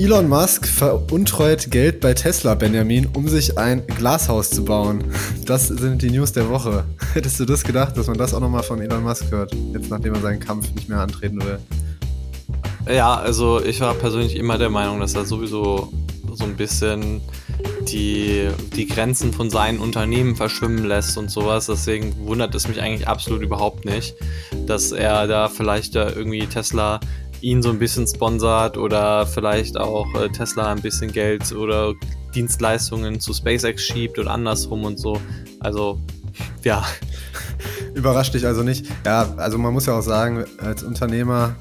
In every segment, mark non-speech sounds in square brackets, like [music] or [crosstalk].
Elon Musk veruntreut Geld bei Tesla, Benjamin, um sich ein Glashaus zu bauen. Das sind die News der Woche. [laughs] Hättest du das gedacht, dass man das auch nochmal von Elon Musk hört, jetzt nachdem er seinen Kampf nicht mehr antreten will? Ja, also ich war persönlich immer der Meinung, dass er sowieso so ein bisschen die, die Grenzen von seinen Unternehmen verschwimmen lässt und sowas. Deswegen wundert es mich eigentlich absolut überhaupt nicht, dass er da vielleicht da irgendwie Tesla ihn so ein bisschen sponsert oder vielleicht auch äh, Tesla ein bisschen Geld oder Dienstleistungen zu SpaceX schiebt und andersrum und so. Also, ja. [laughs] Überrascht dich also nicht. Ja, also man muss ja auch sagen, als Unternehmer,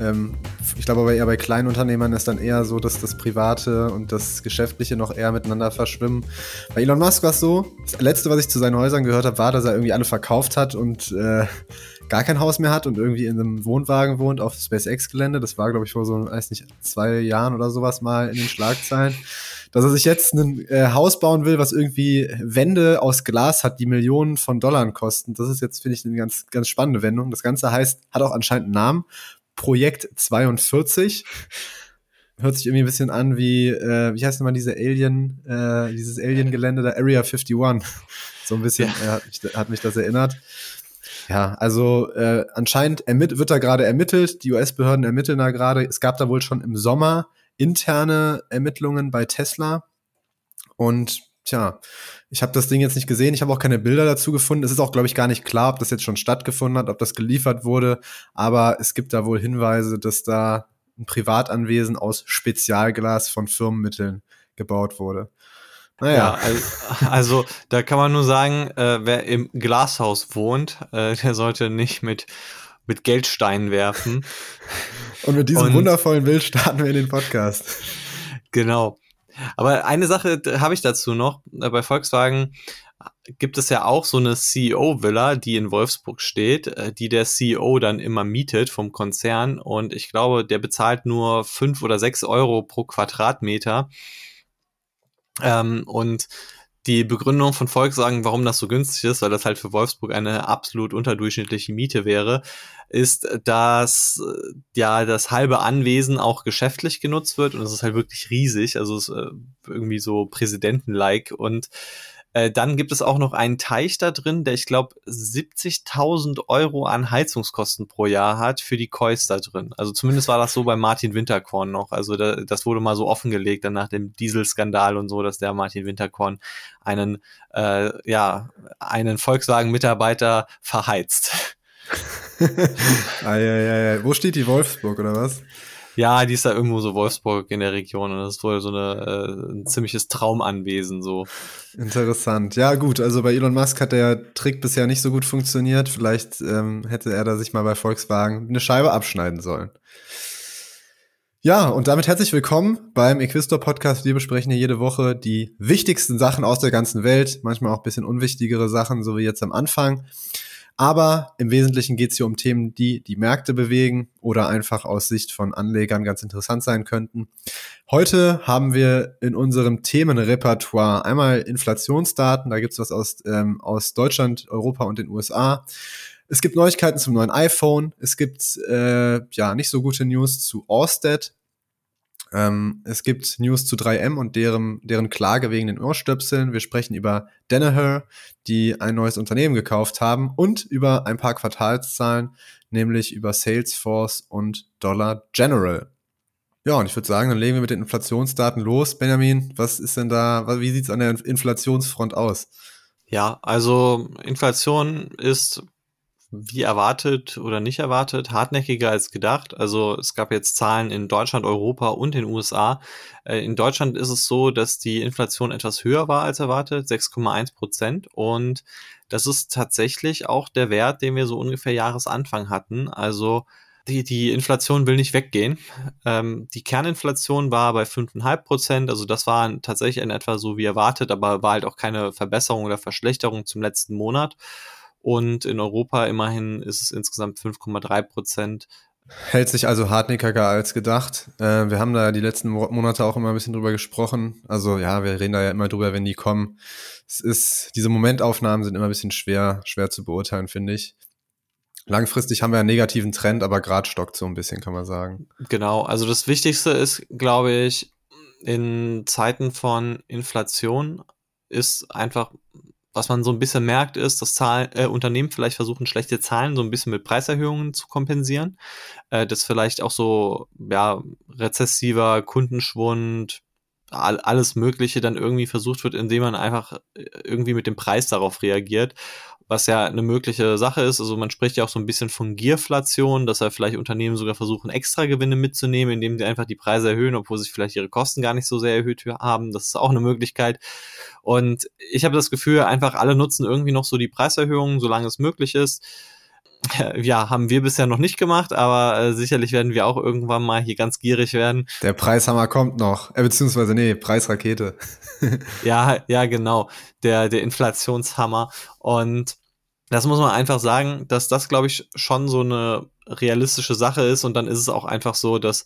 ähm, ich glaube aber eher bei kleinen Unternehmern ist dann eher so, dass das Private und das Geschäftliche noch eher miteinander verschwimmen. Bei Elon Musk war es so, das letzte, was ich zu seinen Häusern gehört habe, war, dass er irgendwie alle verkauft hat und äh, gar kein Haus mehr hat und irgendwie in einem Wohnwagen wohnt auf SpaceX-Gelände. Das war, glaube ich, vor so, weiß nicht, zwei Jahren oder sowas mal in den Schlagzeilen. Dass er sich jetzt ein äh, Haus bauen will, was irgendwie Wände aus Glas hat, die Millionen von Dollar kosten. Das ist jetzt, finde ich, eine ganz, ganz spannende Wendung. Das Ganze heißt, hat auch anscheinend einen Namen. Projekt 42 hört sich irgendwie ein bisschen an wie, äh, wie heißt nochmal diese Alien, äh, dieses Alien-Gelände der Area 51. [laughs] So ein bisschen ja. äh, hat, mich, hat mich das erinnert. Ja, also äh, anscheinend wird da gerade ermittelt, die US-Behörden ermitteln da gerade. Es gab da wohl schon im Sommer interne Ermittlungen bei Tesla. Und tja, ich habe das Ding jetzt nicht gesehen, ich habe auch keine Bilder dazu gefunden. Es ist auch, glaube ich, gar nicht klar, ob das jetzt schon stattgefunden hat, ob das geliefert wurde. Aber es gibt da wohl Hinweise, dass da ein Privatanwesen aus Spezialglas von Firmenmitteln gebaut wurde. Naja. Ja, also, also, da kann man nur sagen, äh, wer im Glashaus wohnt, äh, der sollte nicht mit, mit Geldsteinen werfen. Und mit diesem Und, wundervollen Bild starten wir in den Podcast. Genau. Aber eine Sache habe ich dazu noch. Äh, bei Volkswagen gibt es ja auch so eine CEO-Villa, die in Wolfsburg steht, äh, die der CEO dann immer mietet vom Konzern. Und ich glaube, der bezahlt nur fünf oder sechs Euro pro Quadratmeter. Ähm, und die Begründung von Volkswagen, warum das so günstig ist, weil das halt für Wolfsburg eine absolut unterdurchschnittliche Miete wäre, ist, dass ja das halbe Anwesen auch geschäftlich genutzt wird und es ist halt wirklich riesig, also äh, irgendwie so Präsidenten-like und äh, dann gibt es auch noch einen Teich da drin, der ich glaube 70.000 Euro an Heizungskosten pro Jahr hat für die Kois da drin. Also zumindest war das so bei Martin Winterkorn noch. Also da, das wurde mal so offengelegt dann nach dem Dieselskandal und so, dass der Martin Winterkorn einen äh, ja einen Volkswagen-Mitarbeiter verheizt. ja, ja, ja. Wo steht die Wolfsburg oder was? Ja, die ist da irgendwo so Wolfsburg in der Region und das ist wohl so eine, äh, ein ziemliches Traumanwesen so. Interessant. Ja, gut, also bei Elon Musk hat der Trick bisher nicht so gut funktioniert. Vielleicht ähm, hätte er da sich mal bei Volkswagen eine Scheibe abschneiden sollen. Ja, und damit herzlich willkommen beim Equistor Podcast. Wir besprechen hier jede Woche die wichtigsten Sachen aus der ganzen Welt, manchmal auch bisschen unwichtigere Sachen, so wie jetzt am Anfang. Aber im Wesentlichen geht es hier um Themen, die die Märkte bewegen oder einfach aus Sicht von Anlegern ganz interessant sein könnten. Heute haben wir in unserem Themenrepertoire einmal Inflationsdaten, da gibt's was aus, ähm, aus Deutschland, Europa und den USA. Es gibt Neuigkeiten zum neuen iPhone. Es gibt äh, ja nicht so gute News zu Orsted. Ähm, es gibt News zu 3M und deren, deren Klage wegen den Ohrstöpseln. Wir sprechen über Danaher, die ein neues Unternehmen gekauft haben und über ein paar Quartalszahlen, nämlich über Salesforce und Dollar General. Ja, und ich würde sagen, dann legen wir mit den Inflationsdaten los. Benjamin, was ist denn da, wie sieht's an der Inflationsfront aus? Ja, also Inflation ist wie erwartet oder nicht erwartet, hartnäckiger als gedacht. Also es gab jetzt Zahlen in Deutschland, Europa und den USA. Äh, in Deutschland ist es so, dass die Inflation etwas höher war als erwartet, 6,1 Prozent. Und das ist tatsächlich auch der Wert, den wir so ungefähr Jahresanfang hatten. Also die, die Inflation will nicht weggehen. Ähm, die Kerninflation war bei 5,5 Prozent, also das war tatsächlich in etwa so wie erwartet, aber war halt auch keine Verbesserung oder Verschlechterung zum letzten Monat. Und in Europa immerhin ist es insgesamt 5,3 Prozent. Hält sich also hartnäckiger als gedacht. Äh, wir haben da die letzten Monate auch immer ein bisschen drüber gesprochen. Also ja, wir reden da ja immer drüber, wenn die kommen. Es ist, diese Momentaufnahmen sind immer ein bisschen schwer, schwer zu beurteilen, finde ich. Langfristig haben wir einen negativen Trend, aber gerade stockt so ein bisschen, kann man sagen. Genau, also das Wichtigste ist, glaube ich, in Zeiten von Inflation ist einfach, was man so ein bisschen merkt, ist, dass Zahlen, äh, Unternehmen vielleicht versuchen, schlechte Zahlen so ein bisschen mit Preiserhöhungen zu kompensieren. Äh, dass vielleicht auch so, ja, rezessiver Kundenschwund, alles Mögliche dann irgendwie versucht wird, indem man einfach äh, irgendwie mit dem Preis darauf reagiert was ja eine mögliche Sache ist. Also man spricht ja auch so ein bisschen von Gierflation, dass ja vielleicht Unternehmen sogar versuchen, extra Gewinne mitzunehmen, indem sie einfach die Preise erhöhen, obwohl sich vielleicht ihre Kosten gar nicht so sehr erhöht haben. Das ist auch eine Möglichkeit. Und ich habe das Gefühl, einfach alle nutzen irgendwie noch so die Preiserhöhungen, solange es möglich ist. [laughs] Ja, haben wir bisher noch nicht gemacht, aber äh, sicherlich werden wir auch irgendwann mal hier ganz gierig werden. Der Preishammer kommt noch, äh, beziehungsweise nee, Preisrakete. [laughs] ja, ja, genau, der, der Inflationshammer. Und das muss man einfach sagen, dass das, glaube ich, schon so eine realistische Sache ist. Und dann ist es auch einfach so, dass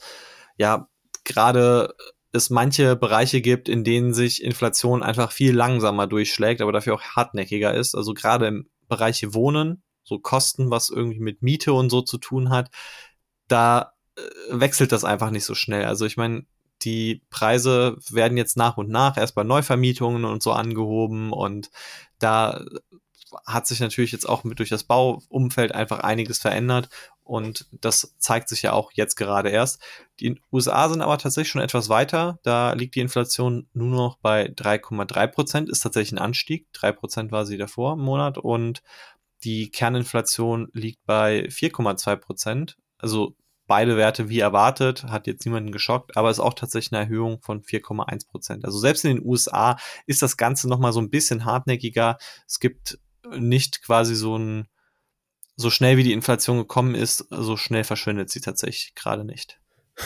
ja gerade es manche Bereiche gibt, in denen sich Inflation einfach viel langsamer durchschlägt, aber dafür auch hartnäckiger ist. Also gerade im Bereich Wohnen, so Kosten, was irgendwie mit Miete und so zu tun hat, da äh, wechselt das einfach nicht so schnell. Also ich meine, die Preise werden jetzt nach und nach erst bei Neuvermietungen und so angehoben und da hat sich natürlich jetzt auch mit durch das Bauumfeld einfach einiges verändert und das zeigt sich ja auch jetzt gerade erst. Die USA sind aber tatsächlich schon etwas weiter. Da liegt die Inflation nur noch bei 3,3 Prozent, ist tatsächlich ein Anstieg. 3 Prozent war sie davor im Monat und die Kerninflation liegt bei 4,2 Prozent. Also beide Werte wie erwartet, hat jetzt niemanden geschockt, aber ist auch tatsächlich eine Erhöhung von 4,1 Prozent. Also selbst in den USA ist das Ganze nochmal so ein bisschen hartnäckiger. Es gibt nicht quasi so ein, so schnell wie die Inflation gekommen ist, so schnell verschwindet sie tatsächlich gerade nicht.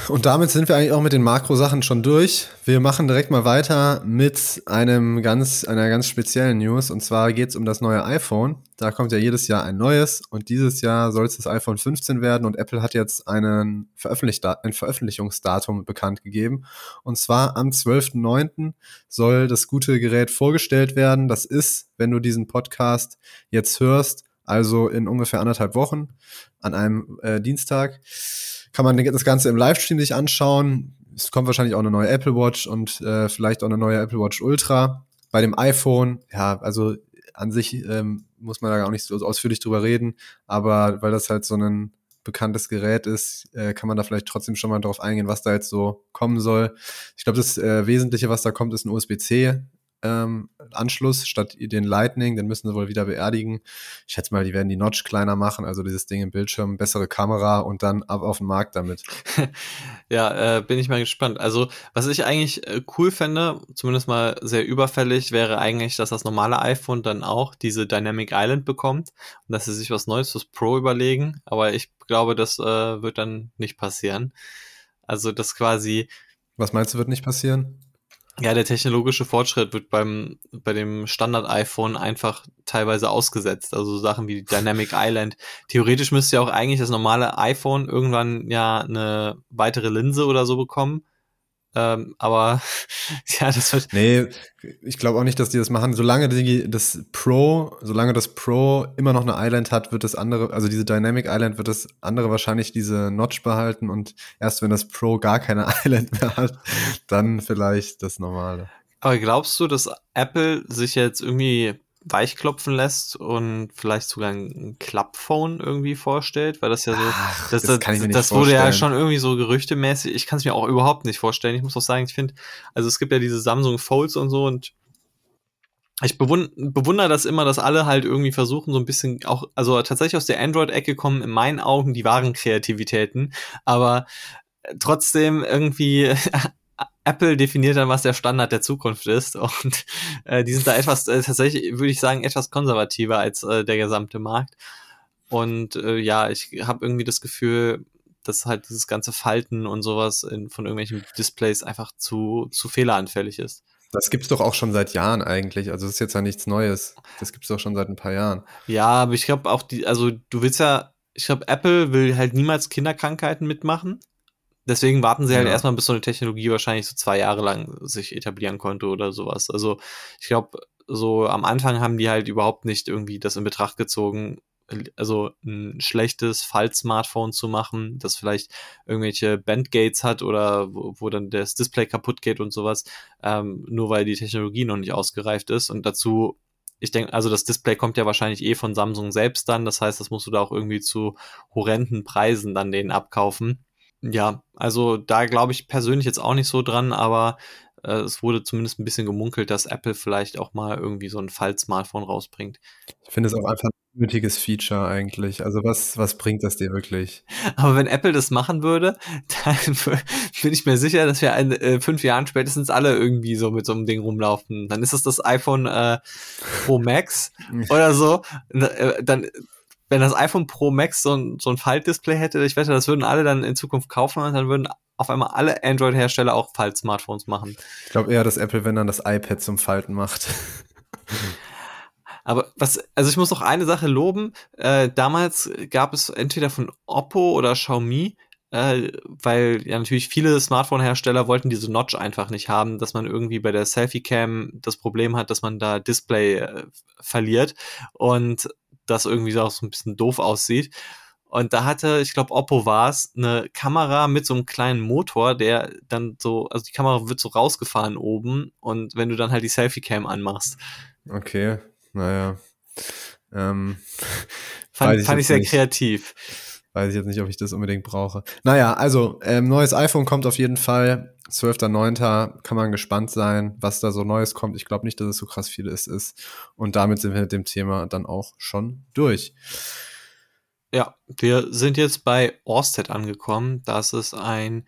Und damit sind wir eigentlich auch mit den Makrosachen schon durch. Wir machen direkt mal weiter mit einem ganz, einer ganz speziellen News. Und zwar geht es um das neue iPhone. Da kommt ja jedes Jahr ein neues. Und dieses Jahr soll es das iPhone 15 werden. Und Apple hat jetzt einen Veröffentlich ein Veröffentlichungsdatum bekannt gegeben. Und zwar am 12.09. soll das gute Gerät vorgestellt werden. Das ist, wenn du diesen Podcast jetzt hörst, also in ungefähr anderthalb Wochen an einem äh, Dienstag kann man das Ganze im Livestream sich anschauen. Es kommt wahrscheinlich auch eine neue Apple Watch und äh, vielleicht auch eine neue Apple Watch Ultra. Bei dem iPhone, ja, also an sich ähm, muss man da gar nicht so ausführlich drüber reden, aber weil das halt so ein bekanntes Gerät ist, äh, kann man da vielleicht trotzdem schon mal drauf eingehen, was da jetzt so kommen soll. Ich glaube, das äh, Wesentliche, was da kommt, ist ein USB-C ähm, Anschluss statt den Lightning, den müssen sie wohl wieder beerdigen. Ich schätze mal, die werden die Notch kleiner machen, also dieses Ding im Bildschirm, bessere Kamera und dann ab auf den Markt damit. [laughs] ja, äh, bin ich mal gespannt. Also, was ich eigentlich äh, cool fände, zumindest mal sehr überfällig, wäre eigentlich, dass das normale iPhone dann auch diese Dynamic Island bekommt und dass sie sich was Neues fürs Pro überlegen. Aber ich glaube, das äh, wird dann nicht passieren. Also, das quasi. Was meinst du, wird nicht passieren? Ja, der technologische Fortschritt wird beim bei dem Standard iPhone einfach teilweise ausgesetzt. Also Sachen wie Dynamic [laughs] Island. Theoretisch müsste ja auch eigentlich das normale iPhone irgendwann ja eine weitere Linse oder so bekommen. Ähm, aber [laughs] ja, das wird. Nee, ich glaube auch nicht, dass die das machen. Solange die, das Pro, solange das Pro immer noch eine Island hat, wird das andere, also diese Dynamic Island, wird das andere wahrscheinlich diese Notch behalten und erst wenn das Pro gar keine [laughs] Island mehr hat, dann vielleicht das normale. Aber glaubst du, dass Apple sich jetzt irgendwie weichklopfen lässt und vielleicht sogar ein Klappphone irgendwie vorstellt, weil das ja so, Ach, das, das, das, das wurde ja schon irgendwie so gerüchtemäßig. Ich kann es mir auch überhaupt nicht vorstellen. Ich muss auch sagen, ich finde, also es gibt ja diese Samsung Folds und so und ich bewund bewundere das immer, dass alle halt irgendwie versuchen, so ein bisschen auch, also tatsächlich aus der Android-Ecke kommen in meinen Augen die wahren Kreativitäten, aber trotzdem irgendwie [laughs] Apple definiert dann, was der Standard der Zukunft ist. [laughs] Und äh, die sind da etwas, äh, tatsächlich, würde ich sagen, etwas konservativer als äh, der gesamte Markt. Und äh, ja, ich habe irgendwie das Gefühl, dass halt dieses ganze Falten und sowas in, von irgendwelchen Displays einfach zu, zu fehleranfällig ist. Das gibt's doch auch schon seit Jahren eigentlich. Also das ist jetzt ja nichts Neues. Das gibt's doch schon seit ein paar Jahren. Ja, aber ich glaube auch die, also du willst ja, ich glaube, Apple will halt niemals Kinderkrankheiten mitmachen. Deswegen warten sie halt ja. erstmal, bis so eine Technologie wahrscheinlich so zwei Jahre lang sich etablieren konnte oder sowas. Also ich glaube, so am Anfang haben die halt überhaupt nicht irgendwie das in Betracht gezogen, also ein schlechtes Fall-Smartphone zu machen, das vielleicht irgendwelche Bandgates hat oder wo, wo dann das Display kaputt geht und sowas, ähm, nur weil die Technologie noch nicht ausgereift ist. Und dazu, ich denke, also das Display kommt ja wahrscheinlich eh von Samsung selbst dann. Das heißt, das musst du da auch irgendwie zu horrenden Preisen dann denen abkaufen. Ja, also da glaube ich persönlich jetzt auch nicht so dran, aber äh, es wurde zumindest ein bisschen gemunkelt, dass Apple vielleicht auch mal irgendwie so ein Fall-Smartphone rausbringt. Ich finde es auch einfach ein nötiges Feature eigentlich. Also was, was bringt das dir wirklich? [laughs] Aber wenn Apple das machen würde, [laughs] dann bin ich mir sicher, dass wir in äh, fünf Jahren spätestens alle irgendwie so mit so einem Ding rumlaufen. Dann ist es das iPhone äh, Pro Max [laughs] oder so. Äh, dann wenn das iPhone Pro Max so ein, so ein Faltdisplay hätte, ich wette, das würden alle dann in Zukunft kaufen und dann würden auf einmal alle Android-Hersteller auch Falt-Smartphones machen. Ich glaube eher, dass Apple, wenn dann das iPad zum Falten macht. Aber was, also ich muss noch eine Sache loben. Äh, damals gab es entweder von Oppo oder Xiaomi, äh, weil ja natürlich viele Smartphone-Hersteller wollten diese Notch einfach nicht haben, dass man irgendwie bei der Selfie-Cam das Problem hat, dass man da Display äh, verliert. Und das irgendwie so, so ein bisschen doof aussieht. Und da hatte, ich glaube, Oppo war es, eine Kamera mit so einem kleinen Motor, der dann so, also die Kamera wird so rausgefahren oben und wenn du dann halt die Selfie-Cam anmachst. Okay, naja. Ähm, [laughs] fand, ich, fand ich sehr nicht. kreativ. Weiß ich jetzt nicht, ob ich das unbedingt brauche. Naja, also, ähm, neues iPhone kommt auf jeden Fall. 12.09. kann man gespannt sein, was da so Neues kommt. Ich glaube nicht, dass es so krass viel ist, ist. Und damit sind wir mit dem Thema dann auch schon durch. Ja, wir sind jetzt bei Orsted angekommen. Das ist ein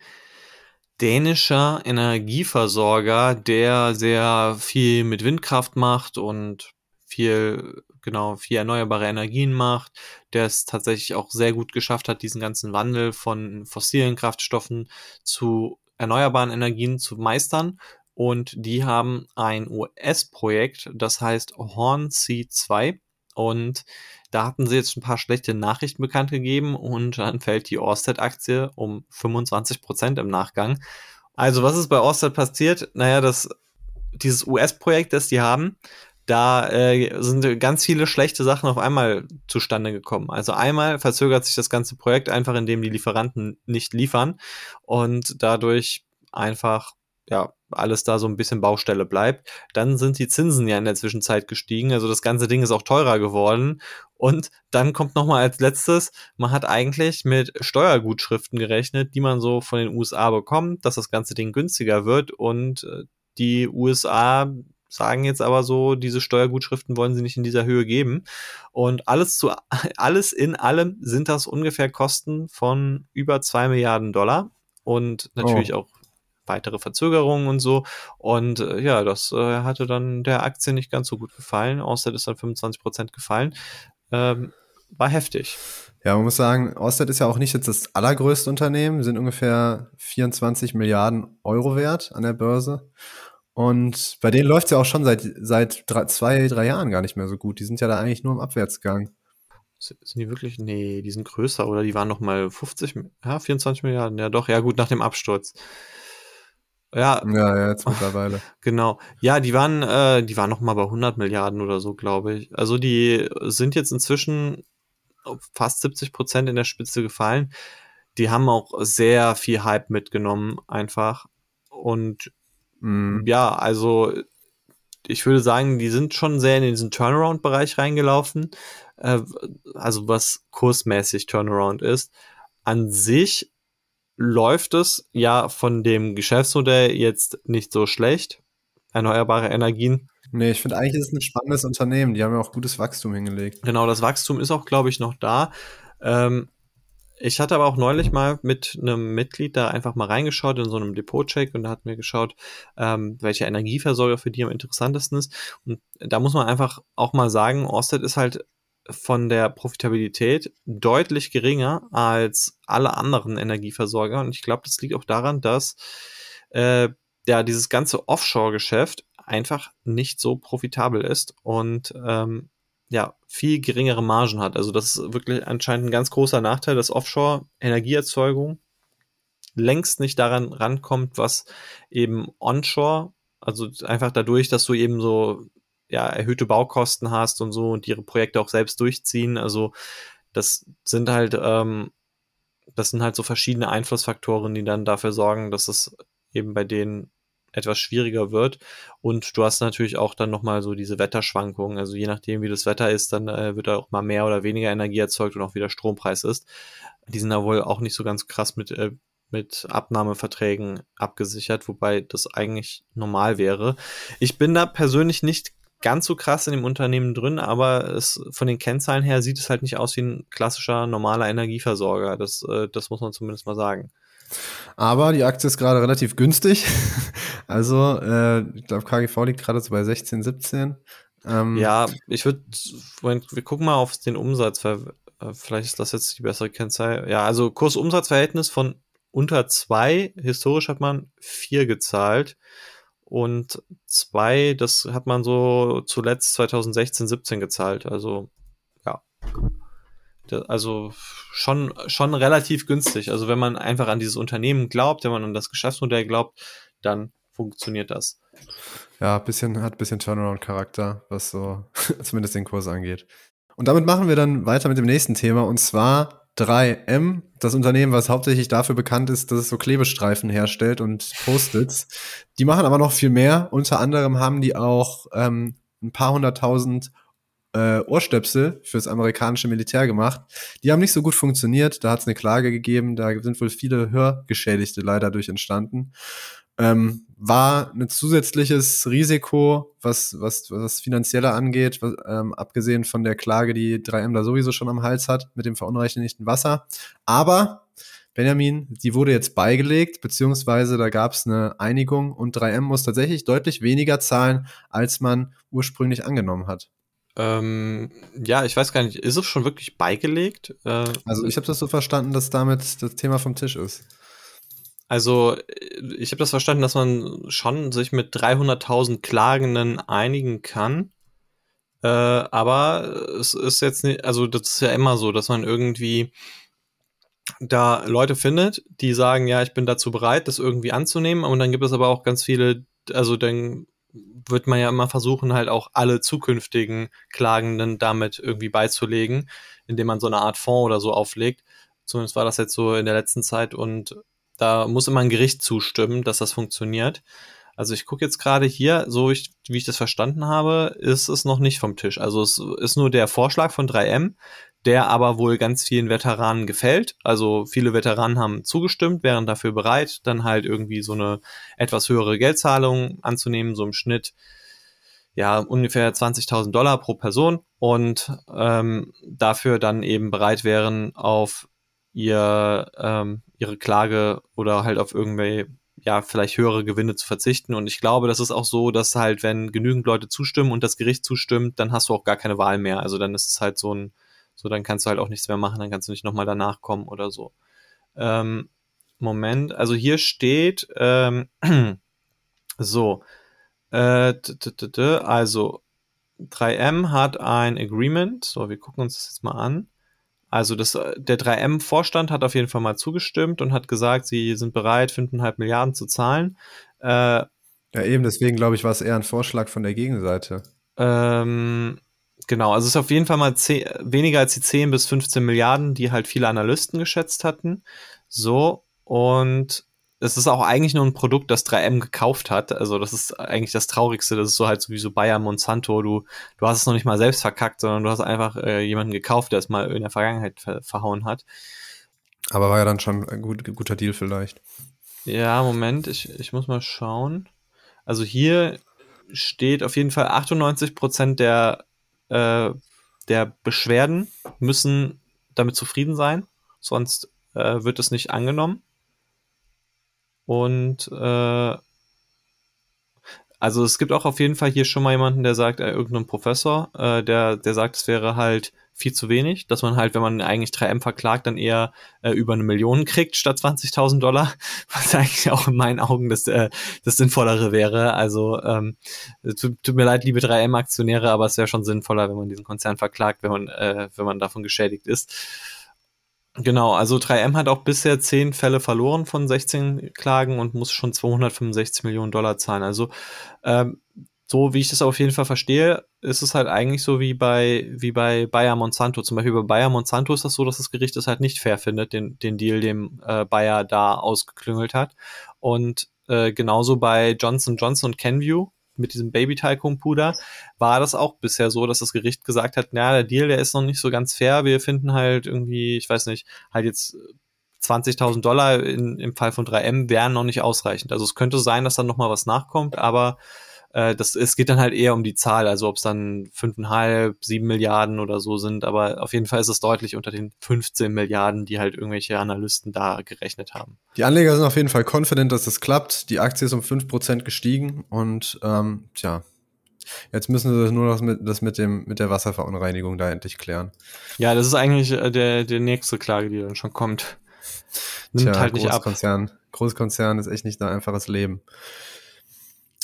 dänischer Energieversorger, der sehr viel mit Windkraft macht und viel, genau, viel erneuerbare Energien macht, der es tatsächlich auch sehr gut geschafft hat, diesen ganzen Wandel von fossilen Kraftstoffen zu erneuerbaren Energien zu meistern. Und die haben ein US-Projekt, das heißt Hornsea 2. Und da hatten sie jetzt ein paar schlechte Nachrichten bekannt gegeben und dann fällt die Orsted-Aktie um 25 Prozent im Nachgang. Also was ist bei Orsted passiert? Naja, das, dieses US-Projekt, das die haben, da äh, sind ganz viele schlechte Sachen auf einmal zustande gekommen. Also einmal verzögert sich das ganze Projekt einfach, indem die Lieferanten nicht liefern und dadurch einfach ja alles da so ein bisschen Baustelle bleibt. Dann sind die Zinsen ja in der Zwischenzeit gestiegen, also das ganze Ding ist auch teurer geworden. Und dann kommt noch mal als letztes, man hat eigentlich mit Steuergutschriften gerechnet, die man so von den USA bekommt, dass das ganze Ding günstiger wird und äh, die USA sagen jetzt aber so, diese Steuergutschriften wollen sie nicht in dieser Höhe geben. Und alles zu, [laughs] alles in allem sind das ungefähr Kosten von über zwei Milliarden Dollar und natürlich oh. auch weitere Verzögerungen und so. Und äh, ja, das äh, hatte dann der Aktie nicht ganz so gut gefallen. Außer ist dann 25 Prozent gefallen. Ähm, war heftig. Ja, man muss sagen, Orsted ist ja auch nicht jetzt das allergrößte Unternehmen, sind ungefähr 24 Milliarden Euro wert an der Börse. Und bei denen läuft es ja auch schon seit, seit drei, zwei, drei Jahren gar nicht mehr so gut. Die sind ja da eigentlich nur im Abwärtsgang. Sind die wirklich? Nee, die sind größer oder die waren noch mal 50, ja, 24 Milliarden. Ja, doch, ja, gut, nach dem Absturz. Ja, ja, ja, jetzt mittlerweile. [laughs] Genau. Ja, die waren, äh, die waren noch mal bei 100 Milliarden oder so, glaube ich. Also die sind jetzt inzwischen fast 70 Prozent in der Spitze gefallen. Die haben auch sehr viel Hype mitgenommen, einfach. Und Mhm. Ja, also ich würde sagen, die sind schon sehr in diesen Turnaround-Bereich reingelaufen. Äh, also was kursmäßig Turnaround ist. An sich läuft es ja von dem Geschäftsmodell jetzt nicht so schlecht. Erneuerbare Energien. Nee, ich finde eigentlich ist es ein spannendes Unternehmen. Die haben ja auch gutes Wachstum hingelegt. Genau, das Wachstum ist auch, glaube ich, noch da. Ähm, ich hatte aber auch neulich mal mit einem Mitglied da einfach mal reingeschaut in so einem Depot-Check und da hatten wir geschaut, ähm, welcher Energieversorger für die am interessantesten ist. Und da muss man einfach auch mal sagen, Orsted ist halt von der Profitabilität deutlich geringer als alle anderen Energieversorger. Und ich glaube, das liegt auch daran, dass äh, ja dieses ganze Offshore-Geschäft einfach nicht so profitabel ist und ähm, ja, viel geringere Margen hat. Also das ist wirklich anscheinend ein ganz großer Nachteil, dass Offshore-Energieerzeugung längst nicht daran rankommt, was eben Onshore, also einfach dadurch, dass du eben so ja erhöhte Baukosten hast und so und ihre Projekte auch selbst durchziehen. Also das sind halt, ähm, das sind halt so verschiedene Einflussfaktoren, die dann dafür sorgen, dass es eben bei denen etwas schwieriger wird. Und du hast natürlich auch dann nochmal so diese Wetterschwankungen. Also je nachdem, wie das Wetter ist, dann äh, wird da auch mal mehr oder weniger Energie erzeugt und auch wieder Strompreis ist. Die sind da wohl auch nicht so ganz krass mit, äh, mit Abnahmeverträgen abgesichert, wobei das eigentlich normal wäre. Ich bin da persönlich nicht ganz so krass in dem Unternehmen drin, aber es, von den Kennzahlen her sieht es halt nicht aus wie ein klassischer normaler Energieversorger. Das, äh, das muss man zumindest mal sagen. Aber die Aktie ist gerade relativ günstig. [laughs] also, äh, ich glaube, KGV liegt gerade so bei 16, 17. Ähm, ja, ich würde, wir gucken mal auf den Umsatz, weil äh, vielleicht ist das jetzt die bessere Kennzahl. Ja, also Kurs-Umsatz-Verhältnis von unter zwei. Historisch hat man vier gezahlt. Und zwei, das hat man so zuletzt 2016, 17 gezahlt. Also, ja. Also schon, schon relativ günstig. Also wenn man einfach an dieses Unternehmen glaubt, wenn man an das Geschäftsmodell glaubt, dann funktioniert das. Ja, bisschen, hat ein bisschen Turnaround-Charakter, was so [laughs] zumindest den Kurs angeht. Und damit machen wir dann weiter mit dem nächsten Thema und zwar 3M, das Unternehmen, was hauptsächlich dafür bekannt ist, dass es so Klebestreifen herstellt und Post-its. Die machen aber noch viel mehr. Unter anderem haben die auch ähm, ein paar hunderttausend äh, Ohrstöpsel fürs amerikanische Militär gemacht. Die haben nicht so gut funktioniert. Da hat es eine Klage gegeben. Da sind wohl viele Hörgeschädigte leider durch entstanden. Ähm, war ein zusätzliches Risiko, was, was, was das Finanzielle angeht, was, ähm, abgesehen von der Klage, die 3M da sowieso schon am Hals hat mit dem verunreinigten Wasser. Aber Benjamin, die wurde jetzt beigelegt, beziehungsweise da gab es eine Einigung und 3M muss tatsächlich deutlich weniger zahlen, als man ursprünglich angenommen hat. Ähm, ja, ich weiß gar nicht, ist es schon wirklich beigelegt? Äh, also ich habe das so verstanden, dass damit das Thema vom Tisch ist. Also ich habe das verstanden, dass man schon sich mit 300.000 Klagenden einigen kann. Äh, aber es ist jetzt nicht, also das ist ja immer so, dass man irgendwie da Leute findet, die sagen, ja, ich bin dazu bereit, das irgendwie anzunehmen. Und dann gibt es aber auch ganz viele, also dann wird man ja immer versuchen, halt auch alle zukünftigen Klagenden damit irgendwie beizulegen, indem man so eine Art Fonds oder so auflegt. Zumindest war das jetzt so in der letzten Zeit und da muss immer ein Gericht zustimmen, dass das funktioniert. Also ich gucke jetzt gerade hier, so ich, wie ich das verstanden habe, ist es noch nicht vom Tisch. Also es ist nur der Vorschlag von 3M, der aber wohl ganz vielen Veteranen gefällt. Also viele Veteranen haben zugestimmt, wären dafür bereit, dann halt irgendwie so eine etwas höhere Geldzahlung anzunehmen, so im Schnitt ja ungefähr 20.000 Dollar pro Person und ähm, dafür dann eben bereit wären, auf ihr ähm, ihre Klage oder halt auf irgendwelche ja, vielleicht höhere Gewinne zu verzichten. Und ich glaube, das ist auch so, dass halt, wenn genügend Leute zustimmen und das Gericht zustimmt, dann hast du auch gar keine Wahl mehr. Also dann ist es halt so ein, so, dann kannst du halt auch nichts mehr machen, dann kannst du nicht nochmal danach kommen oder so. Ähm, Moment, also hier steht, ähm, [clears throat] so, äh, also 3M hat ein Agreement, so, wir gucken uns das jetzt mal an. Also das, der 3M-Vorstand hat auf jeden Fall mal zugestimmt und hat gesagt, sie sind bereit, 5,5 Milliarden zu zahlen. Äh, ja, eben, deswegen glaube ich, war es eher ein Vorschlag von der Gegenseite. Ähm, Genau, also es ist auf jeden Fall mal 10, weniger als die 10 bis 15 Milliarden, die halt viele Analysten geschätzt hatten. So, und es ist auch eigentlich nur ein Produkt, das 3M gekauft hat. Also das ist eigentlich das Traurigste. Das ist so halt sowieso Bayer Monsanto. Du, du hast es noch nicht mal selbst verkackt, sondern du hast einfach äh, jemanden gekauft, der es mal in der Vergangenheit ver verhauen hat. Aber war ja dann schon ein gut, guter Deal vielleicht. Ja, Moment, ich, ich muss mal schauen. Also hier steht auf jeden Fall 98 Prozent der äh, der Beschwerden müssen damit zufrieden sein, sonst äh, wird es nicht angenommen. Und äh, also es gibt auch auf jeden Fall hier schon mal jemanden, der sagt, äh, irgendein Professor, äh, der, der sagt, es wäre halt viel zu wenig, dass man halt, wenn man eigentlich 3M verklagt, dann eher äh, über eine Million kriegt statt 20.000 Dollar, [laughs] was eigentlich auch in meinen Augen das, äh, das Sinnvollere wäre. Also ähm, tut, tut mir leid, liebe 3M-Aktionäre, aber es wäre schon sinnvoller, wenn man diesen Konzern verklagt, wenn man, äh, wenn man davon geschädigt ist. Genau, also 3M hat auch bisher 10 Fälle verloren von 16 Klagen und muss schon 265 Millionen Dollar zahlen. Also ähm, so wie ich das auf jeden Fall verstehe, ist es halt eigentlich so wie bei, wie bei Bayer Monsanto. Zum Beispiel bei Bayer Monsanto ist das so, dass das Gericht es halt nicht fair findet, den, den Deal, dem äh, Bayer da ausgeklüngelt hat. Und äh, genauso bei Johnson Johnson und Kenview mit diesem Baby-Talcum-Puder war das auch bisher so, dass das Gericht gesagt hat, na, der Deal, der ist noch nicht so ganz fair. Wir finden halt irgendwie, ich weiß nicht, halt jetzt 20.000 Dollar in, im Fall von 3M wären noch nicht ausreichend. Also es könnte sein, dass dann noch mal was nachkommt, aber äh, das, es geht dann halt eher um die Zahl, also ob es dann fünfeinhalb, sieben Milliarden oder so sind, aber auf jeden Fall ist es deutlich unter den 15 Milliarden, die halt irgendwelche Analysten da gerechnet haben. Die Anleger sind auf jeden Fall confident, dass es klappt. Die Aktie ist um fünf Prozent gestiegen und ähm, tja, Jetzt müssen sie nur noch mit, das mit, dem, mit der Wasserverunreinigung da endlich klären. Ja, das ist eigentlich äh, der, der nächste Klage, die dann schon kommt. Nimmt Tja, halt nicht Großkonzern. ab. Großkonzern ist echt nicht ein einfaches Leben.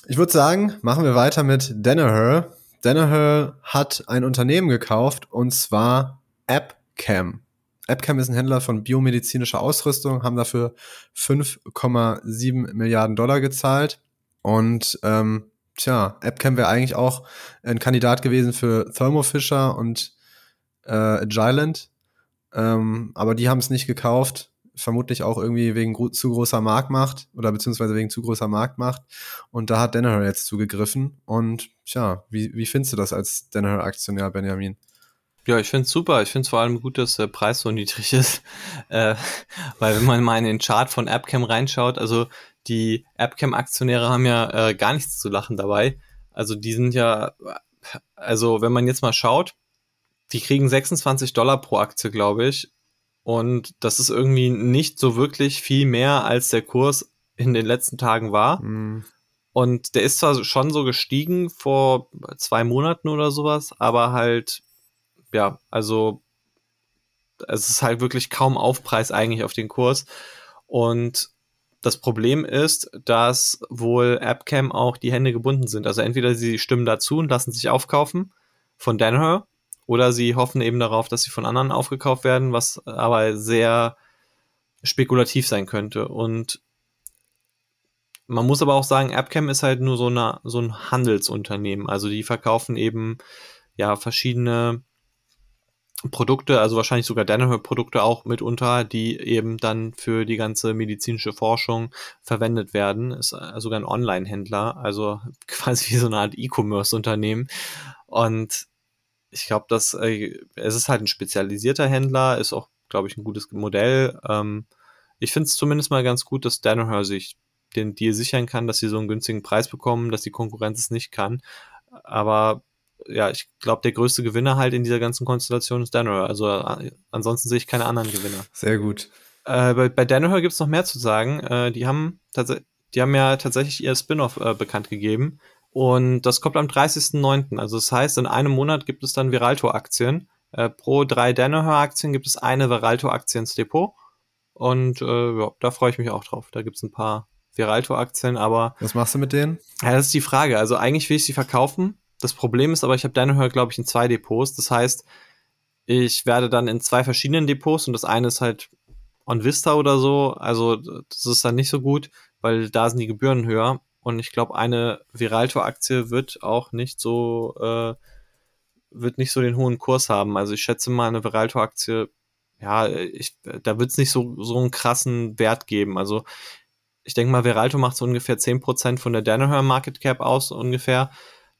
Ich würde sagen, machen wir weiter mit Danaher. Danaher hat ein Unternehmen gekauft und zwar AppCam. AppCam ist ein Händler von biomedizinischer Ausrüstung, haben dafür 5,7 Milliarden Dollar gezahlt. Und ähm, tja, AppCam wäre eigentlich auch ein Kandidat gewesen für Thermo Fisher und äh, Agilent. Ähm, aber die haben es nicht gekauft vermutlich auch irgendwie wegen gro zu großer Marktmacht oder beziehungsweise wegen zu großer Marktmacht. Und da hat Danaher jetzt zugegriffen. Und tja, wie, wie findest du das als Danaher-Aktionär, Benjamin? Ja, ich finde es super. Ich finde es vor allem gut, dass der Preis so niedrig ist. [laughs] Äh, weil wenn man mal in den Chart von AppCam reinschaut, also die AppCam-Aktionäre haben ja äh, gar nichts zu lachen dabei. Also die sind ja, also wenn man jetzt mal schaut, die kriegen 26 Dollar pro Aktie, glaube ich. Und das ist irgendwie nicht so wirklich viel mehr, als der Kurs in den letzten Tagen war. Mhm. Und der ist zwar schon so gestiegen vor zwei Monaten oder sowas, aber halt, ja, also es ist halt wirklich kaum Aufpreis eigentlich auf den Kurs. Und das Problem ist, dass wohl AppCam auch die Hände gebunden sind. Also entweder sie stimmen dazu und lassen sich aufkaufen von Danaher oder sie hoffen eben darauf, dass sie von anderen aufgekauft werden, was aber sehr spekulativ sein könnte. Und man muss aber auch sagen, AppCam ist halt nur so, eine, so ein Handelsunternehmen. Also die verkaufen eben ja verschiedene Produkte, also wahrscheinlich sogar Danaher-Produkte auch mitunter, die eben dann für die ganze medizinische Forschung verwendet werden. Ist sogar ein Online-Händler, also [laughs] quasi wie so eine Art E-Commerce-Unternehmen. Und ich glaube, dass äh, es ist halt ein spezialisierter Händler, ist auch, glaube ich, ein gutes Modell. Ähm, ich finde es zumindest mal ganz gut, dass Danaher sich den Deal sichern kann, dass sie so einen günstigen Preis bekommen, dass die Konkurrenz es nicht kann. Aber ja, ich glaube, der größte Gewinner halt in dieser ganzen Konstellation ist Danaher. Also äh, ansonsten sehe ich keine anderen Gewinner. Sehr gut. Äh, bei, bei Danaher gibt es noch mehr zu sagen. Äh, die haben die haben ja tatsächlich ihr Spin-off äh, bekannt gegeben. Und das kommt am 30.09. Also das heißt, in einem Monat gibt es dann Viralto-Aktien. Äh, pro drei Danaher-Aktien gibt es eine Viralto-Aktie ins Depot. Und äh, ja, da freue ich mich auch drauf. Da gibt es ein paar Viralto-Aktien, aber. Was machst du mit denen? Ja, das ist die Frage. Also eigentlich will ich sie verkaufen. Das Problem ist aber, ich habe Danaher, glaube ich, in zwei Depots. Das heißt, ich werde dann in zwei verschiedenen Depots und das eine ist halt on Vista oder so. Also das ist dann nicht so gut, weil da sind die Gebühren höher. Und ich glaube, eine Viralto-Aktie wird auch nicht so, äh, wird nicht so den hohen Kurs haben. Also ich schätze mal, eine Viralto-Aktie, ja, ich, da wird es nicht so, so einen krassen Wert geben. Also ich denke mal, Viralto macht so ungefähr 10% von der Danaher Market Cap aus, ungefähr.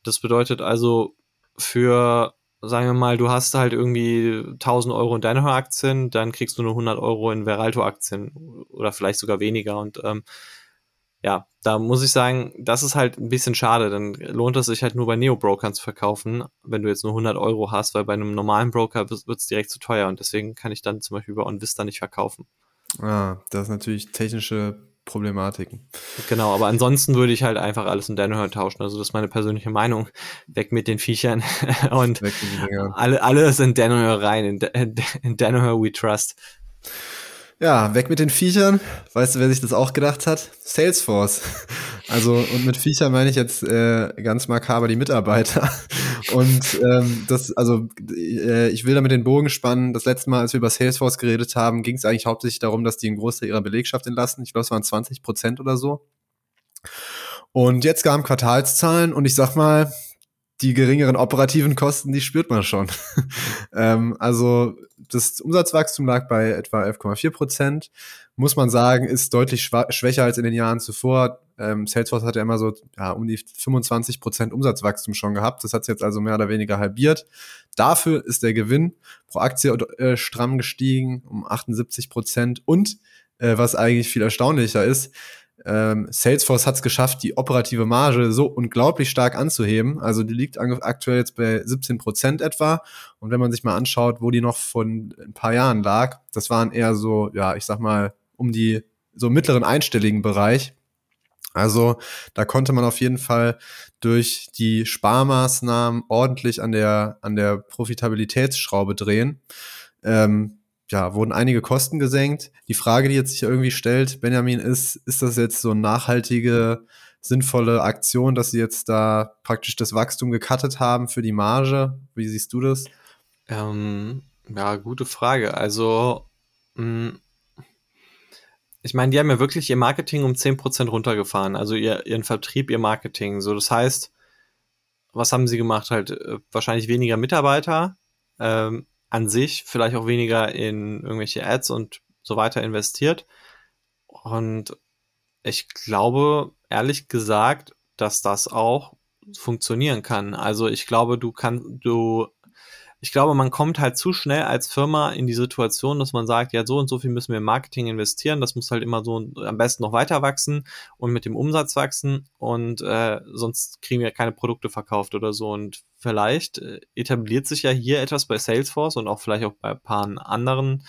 Das bedeutet also für, sagen wir mal, du hast halt irgendwie 1000 Euro in Danaher Aktien, dann kriegst du nur 100 Euro in Veralto Aktien oder vielleicht sogar weniger und ähm, ja, da muss ich sagen, das ist halt ein bisschen schade. Dann lohnt es sich halt nur bei Neo-Brokern zu verkaufen, wenn du jetzt nur 100 Euro hast, weil bei einem normalen Broker wird es direkt zu teuer und deswegen kann ich dann zum Beispiel bei OnVista nicht verkaufen. Ah, das ist natürlich technische Problematiken. Genau, aber ansonsten würde ich halt einfach alles in Danaher tauschen. Also das ist meine persönliche Meinung. Weg mit den Viechern [laughs] und alle, alles in Danaher rein. In, in Danaher we trust. Ja, weg mit den Viechern. Weißt du, wer sich das auch gedacht hat? Salesforce. [laughs] Also, und mit Viechern meine ich jetzt äh, ganz makaber die Mitarbeiter. [laughs] Und ähm, das, also, äh, ich will damit den Bogen spannen. Das letzte Mal, als wir über Salesforce geredet haben, ging es eigentlich hauptsächlich darum, dass die einen Großteil ihrer Belegschaft entlassen. Ich glaube, es waren 20 Prozent oder so. Und jetzt kamen Quartalszahlen und ich sag mal, die geringeren operativen Kosten, die spürt man schon. [laughs] ähm, also das Umsatzwachstum lag bei etwa 11,4 Prozent. Muss man sagen, ist deutlich schwächer als in den Jahren zuvor. Ähm, Salesforce hat ja immer so ja, um die 25 Prozent Umsatzwachstum schon gehabt. Das hat es jetzt also mehr oder weniger halbiert. Dafür ist der Gewinn pro Aktie äh, stramm gestiegen um 78 Prozent. Und äh, was eigentlich viel erstaunlicher ist, ähm, Salesforce hat es geschafft, die operative Marge so unglaublich stark anzuheben. Also die liegt aktuell jetzt bei 17 Prozent etwa. Und wenn man sich mal anschaut, wo die noch von ein paar Jahren lag, das waren eher so, ja, ich sag mal, um die so mittleren einstelligen Bereich. Also da konnte man auf jeden Fall durch die Sparmaßnahmen ordentlich an der, an der Profitabilitätsschraube drehen. Ähm, ja, wurden einige Kosten gesenkt. Die Frage, die jetzt sich irgendwie stellt, Benjamin, ist, ist das jetzt so eine nachhaltige, sinnvolle Aktion, dass sie jetzt da praktisch das Wachstum gekattet haben für die Marge? Wie siehst du das? Ähm, ja, gute Frage. Also, mh, hm, ich meine, die haben ja wirklich ihr Marketing um 10% runtergefahren, also ihr, ihren Vertrieb, ihr Marketing. So, das heißt, was haben sie gemacht? Halt äh, wahrscheinlich weniger Mitarbeiter, ähm, an sich vielleicht auch weniger in irgendwelche Ads und so weiter investiert. Und ich glaube, ehrlich gesagt, dass das auch funktionieren kann. Also ich glaube, du kannst, du, ich glaube, man kommt halt zu schnell als Firma in die Situation, dass man sagt, ja, so und so viel müssen wir im Marketing investieren, das muss halt immer so am besten noch weiter wachsen und mit dem Umsatz wachsen und äh, sonst kriegen wir keine Produkte verkauft oder so. Und vielleicht äh, etabliert sich ja hier etwas bei Salesforce und auch vielleicht auch bei ein paar anderen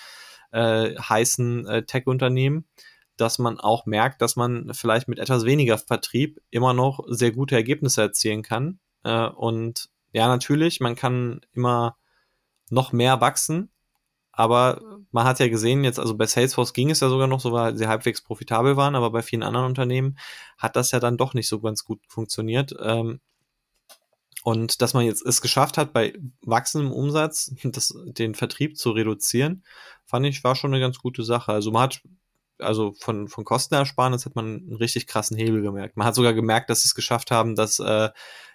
äh, heißen äh, Tech-Unternehmen, dass man auch merkt, dass man vielleicht mit etwas weniger Vertrieb immer noch sehr gute Ergebnisse erzielen kann. Äh, und ja, natürlich, man kann immer noch mehr wachsen, aber man hat ja gesehen, jetzt, also bei Salesforce ging es ja sogar noch so, weil sie halbwegs profitabel waren, aber bei vielen anderen Unternehmen hat das ja dann doch nicht so ganz gut funktioniert. Ähm, und dass man jetzt es geschafft hat, bei wachsendem Umsatz [laughs] das, den Vertrieb zu reduzieren, fand ich, war schon eine ganz gute Sache. Also man hat, also von, von Kostenersparnis hat man einen richtig krassen Hebel gemerkt. Man hat sogar gemerkt, dass sie es geschafft haben, dass äh,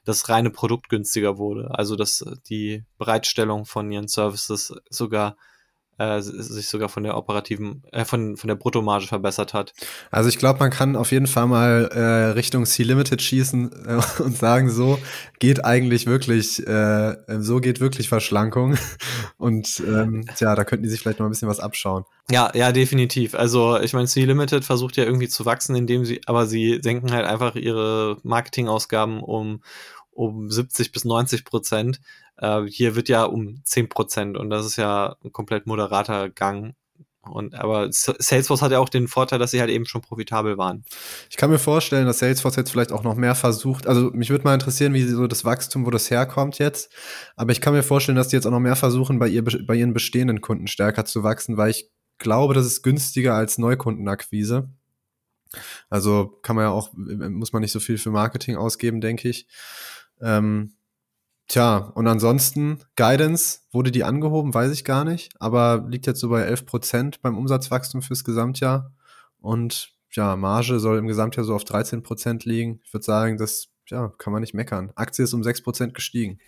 das reine Produkt günstiger wurde. Also dass die Bereitstellung von ihren Services sogar äh, sich sogar von der operativen, äh, von, von der Bruttomarge verbessert hat. Also ich glaube, man kann auf jeden Fall mal äh, Richtung C-Limited schießen äh, [laughs] und sagen, so geht eigentlich wirklich, äh, so geht wirklich Verschlankung. [laughs] Und ähm, ja, da könnten die sich vielleicht noch ein bisschen was abschauen. Ja, ja, definitiv. Also ich meine, C-Limited versucht ja irgendwie zu wachsen, indem sie, aber sie senken halt einfach ihre Marketingausgaben um um 70 bis 90 Prozent. Äh, hier wird ja um 10 Prozent und das ist ja ein komplett moderater Gang. Und aber Salesforce hat ja auch den Vorteil, dass sie halt eben schon profitabel waren. Ich kann mir vorstellen, dass Salesforce jetzt vielleicht auch noch mehr versucht. Also mich würde mal interessieren, wie so das Wachstum, wo das herkommt jetzt. Aber ich kann mir vorstellen, dass die jetzt auch noch mehr versuchen, bei, ihr, bei ihren bestehenden Kunden stärker zu wachsen, weil ich glaube, das ist günstiger als Neukundenakquise. Also kann man ja auch, muss man nicht so viel für Marketing ausgeben, denke ich. Ähm, tja, und ansonsten, Guidance, wurde die angehoben, weiß ich gar nicht, aber liegt jetzt so bei 11 Prozent beim Umsatzwachstum fürs Gesamtjahr. Und ja, Marge soll im Gesamtjahr so auf 13 Prozent liegen. Ich würde sagen, das ja, kann man nicht meckern. Aktie ist um 6 Prozent gestiegen.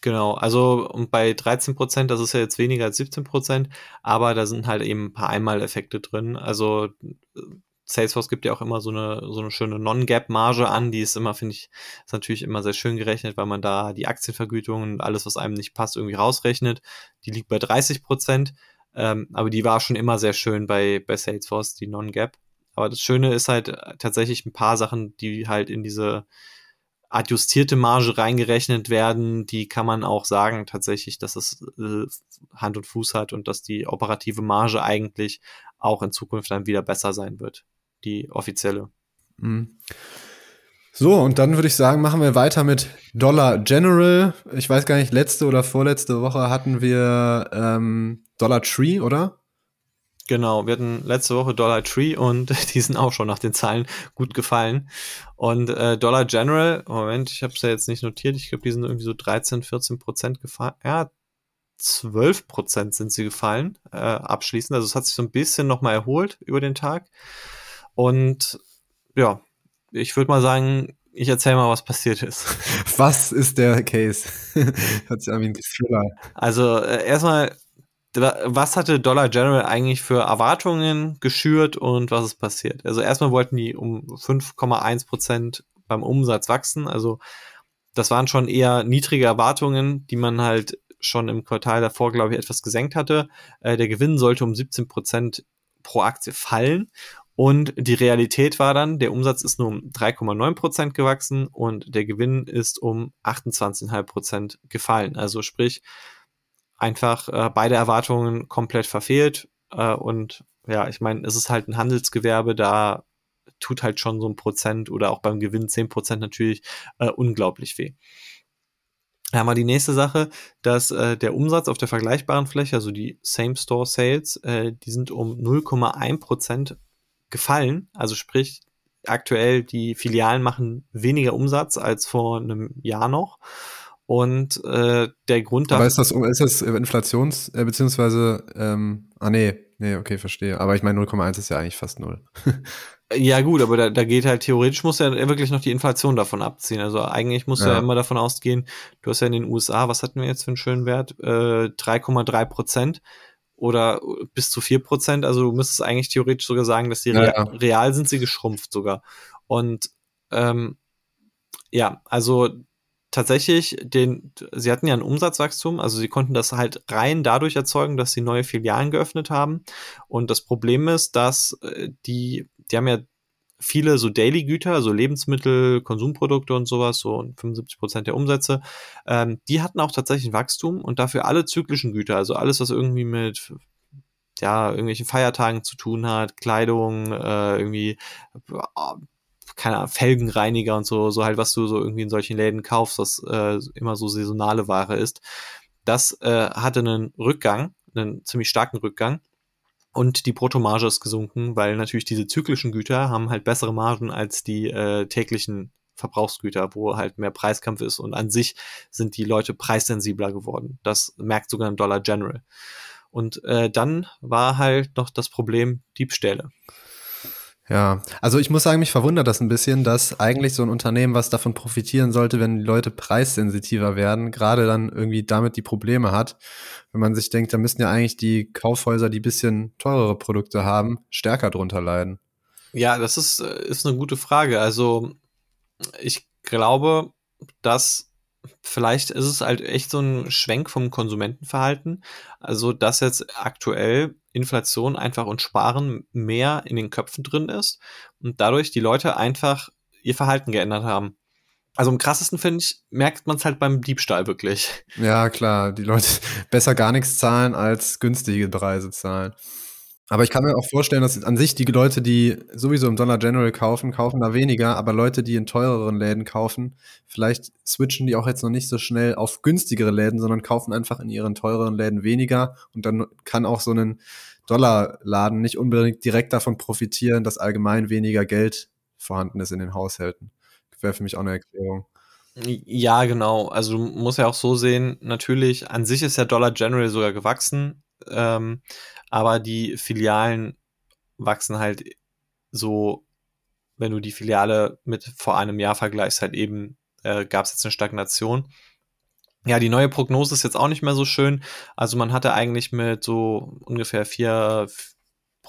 Genau, also und bei 13 Prozent, das ist ja jetzt weniger als 17 Prozent, aber da sind halt eben ein paar Einmaleffekte drin. Also Salesforce gibt ja auch immer so eine, so eine schöne Non-Gap-Marge an, die ist immer, finde ich, ist natürlich immer sehr schön gerechnet, weil man da die Aktienvergütung und alles, was einem nicht passt, irgendwie rausrechnet. Die liegt bei 30 Prozent, ähm, aber die war schon immer sehr schön bei, bei Salesforce, die Non-Gap. Aber das Schöne ist halt tatsächlich ein paar Sachen, die halt in diese adjustierte Marge reingerechnet werden, die kann man auch sagen tatsächlich, dass es äh, Hand und Fuß hat und dass die operative Marge eigentlich auch in Zukunft dann wieder besser sein wird die offizielle. Mhm. So, und dann würde ich sagen, machen wir weiter mit Dollar General. Ich weiß gar nicht, letzte oder vorletzte Woche hatten wir ähm, Dollar Tree, oder? Genau, wir hatten letzte Woche Dollar Tree und [laughs] die sind auch schon nach den Zahlen gut gefallen. Und äh, Dollar General, Moment, ich habe es ja jetzt nicht notiert, ich glaube, die sind irgendwie so 13, 14 Prozent gefallen. Ja, 12 Prozent sind sie gefallen, äh, abschließend. Also es hat sich so ein bisschen nochmal erholt über den Tag. Und ja, ich würde mal sagen, ich erzähle mal, was passiert ist. [laughs] Was ist der Case? [laughs] Hört sich an wie ein Thriller. Also äh, erstmal, was hatte Dollar General eigentlich für Erwartungen geschürt und was ist passiert? Also erstmal wollten die um 5,1 Prozent beim Umsatz wachsen. Also das waren schon eher niedrige Erwartungen, die man halt schon im Quartal davor, glaube ich, etwas gesenkt hatte. Äh, der Gewinn sollte um 17 Prozent pro Aktie fallen. Und die Realität war dann, der Umsatz ist nur um 3,9 Prozent gewachsen und der Gewinn ist um 28,5 Prozent gefallen. Also sprich, einfach äh, beide Erwartungen komplett verfehlt. Äh, und ja, ich meine, es ist halt ein Handelsgewerbe, da tut halt schon so ein Prozent oder auch beim Gewinn 10 Prozent natürlich äh, unglaublich weh. Da haben wir die nächste Sache, dass äh, der Umsatz auf der vergleichbaren Fläche, also die Same-Store-Sales, äh, die sind um 0,1 Prozent gefallen. Also sprich, aktuell die Filialen machen weniger Umsatz als vor einem Jahr noch. Und äh, der Grund dafür. Aber ist das, ist das Inflations- äh, beziehungsweise, ähm, ah nee, nee, okay, verstehe. Aber ich meine, 0,1 ist ja eigentlich fast null. [laughs] ja, gut, aber da, da geht halt theoretisch muss ja wirklich noch die Inflation davon abziehen. Also eigentlich muss ja. ja immer davon ausgehen, du hast ja in den USA, was hatten wir jetzt für einen schönen Wert? Äh, 3,3 Prozent oder bis zu vier Prozent. Also du müsstest eigentlich theoretisch sogar sagen, dass die ja, real, real sind sie geschrumpft sogar. Und ähm, ja, also tatsächlich, den, sie hatten ja ein Umsatzwachstum, also sie konnten das halt rein dadurch erzeugen, dass sie neue Filialen geöffnet haben. Und das Problem ist, dass äh, die, die haben ja viele so Daily-Güter, so Lebensmittel, Konsumprodukte und sowas, so 75 Prozent der Umsätze, ähm, die hatten auch tatsächlich Wachstum und dafür alle zyklischen Güter, also alles, was irgendwie mit ja, irgendwelchen Feiertagen zu tun hat, Kleidung, äh, irgendwie, äh, keine Ahnung, Felgenreiniger und so, so halt, was du so irgendwie in solchen Läden kaufst, was äh, immer so saisonale Ware ist. Das äh, hatte einen Rückgang, einen ziemlich starken Rückgang und die Bruttomarge ist gesunken, weil natürlich diese zyklischen Güter haben halt bessere Margen als die äh, täglichen Verbrauchsgüter, wo halt mehr Preiskampf ist und an sich sind die Leute preissensibler geworden. Das merkt sogar ein Dollar General. Und äh, dann war halt noch das Problem Diebstähle. Ja, also ich muss sagen, mich verwundert das ein bisschen, dass eigentlich so ein Unternehmen, was davon profitieren sollte, wenn die Leute preissensitiver werden, gerade dann irgendwie damit die Probleme hat. Wenn man sich denkt, da müssten ja eigentlich die Kaufhäuser, die bisschen teurere Produkte haben, stärker drunter leiden. Ja, das ist, äh, ist eine gute Frage. Also ich glaube, dass vielleicht ist es halt echt so ein Schwenk vom Konsumentenverhalten. Also, dass jetzt aktuell Inflation einfach und Sparen mehr in den Köpfen drin ist und dadurch die Leute einfach ihr Verhalten geändert haben. Also am krassesten finde ich, merkt man es halt beim Diebstahl wirklich. Ja, klar, die Leute [laughs] besser gar nichts zahlen als günstige Preise zahlen. Aber ich kann mir auch vorstellen, dass an sich die Leute, die sowieso im Dollar General kaufen, kaufen da weniger, aber Leute, die in teureren Läden kaufen, vielleicht switchen die auch jetzt noch nicht so schnell auf günstigere Läden, sondern kaufen einfach in ihren teureren Läden weniger und dann kann auch so ein Dollarladen nicht unbedingt direkt davon profitieren, dass allgemein weniger Geld vorhanden ist in den Haushalten. Wäre für mich auch eine Erklärung. Ja, genau. Also du musst ja auch so sehen, natürlich, an sich ist der Dollar General sogar gewachsen. Ähm, aber die Filialen wachsen halt so, wenn du die Filiale mit vor einem Jahr vergleichst, halt eben äh, gab es jetzt eine Stagnation. Ja, die neue Prognose ist jetzt auch nicht mehr so schön. Also man hatte eigentlich mit so ungefähr vier,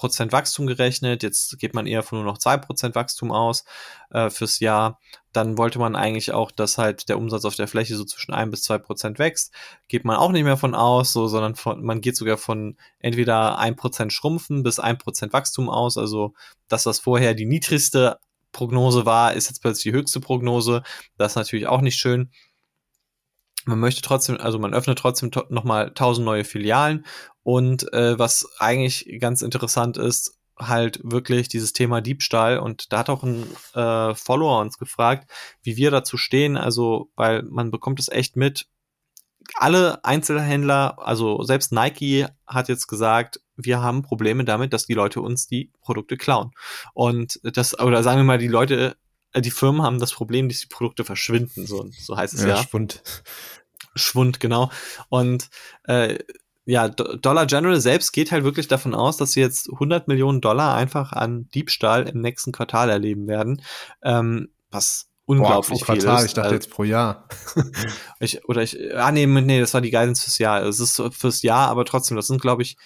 Prozent Wachstum gerechnet. Jetzt geht man eher von nur noch zwei Prozent Wachstum aus äh, fürs Jahr. Dann wollte man eigentlich auch, dass halt der Umsatz auf der Fläche so zwischen ein bis zwei Prozent wächst. Geht man auch nicht mehr von aus, so, sondern von, man geht sogar von entweder ein Prozent Schrumpfen bis ein Prozent Wachstum aus. Also das, was vorher die niedrigste Prognose war, ist jetzt plötzlich die höchste Prognose. Das ist natürlich auch nicht schön man möchte trotzdem, also man öffnet trotzdem nochmal 1000 neue Filialen und äh, was eigentlich ganz interessant ist, halt wirklich dieses Thema Diebstahl und da hat auch ein äh, Follower uns gefragt, wie wir dazu stehen, also weil man bekommt es echt mit. Alle Einzelhändler, also selbst Nike hat jetzt gesagt, wir haben Probleme damit, dass die Leute uns die Produkte klauen. Und das, oder sagen wir mal, die Leute, äh, die Firmen haben das Problem, dass die Produkte verschwinden, so, so heißt es ja. ja. Schwund. Schwund, genau. Und äh, ja, Dollar General selbst geht halt wirklich davon aus, dass sie jetzt 100 Millionen Dollar einfach an Diebstahl im nächsten Quartal erleben werden, ähm, was unglaublich Boah, pro Quartal, Ich dachte also, jetzt pro Jahr. [laughs] ich, oder ich, ah nee, nee, das war die Guidance fürs Jahr. Es ist fürs Jahr, aber trotzdem, das sind, glaube ich,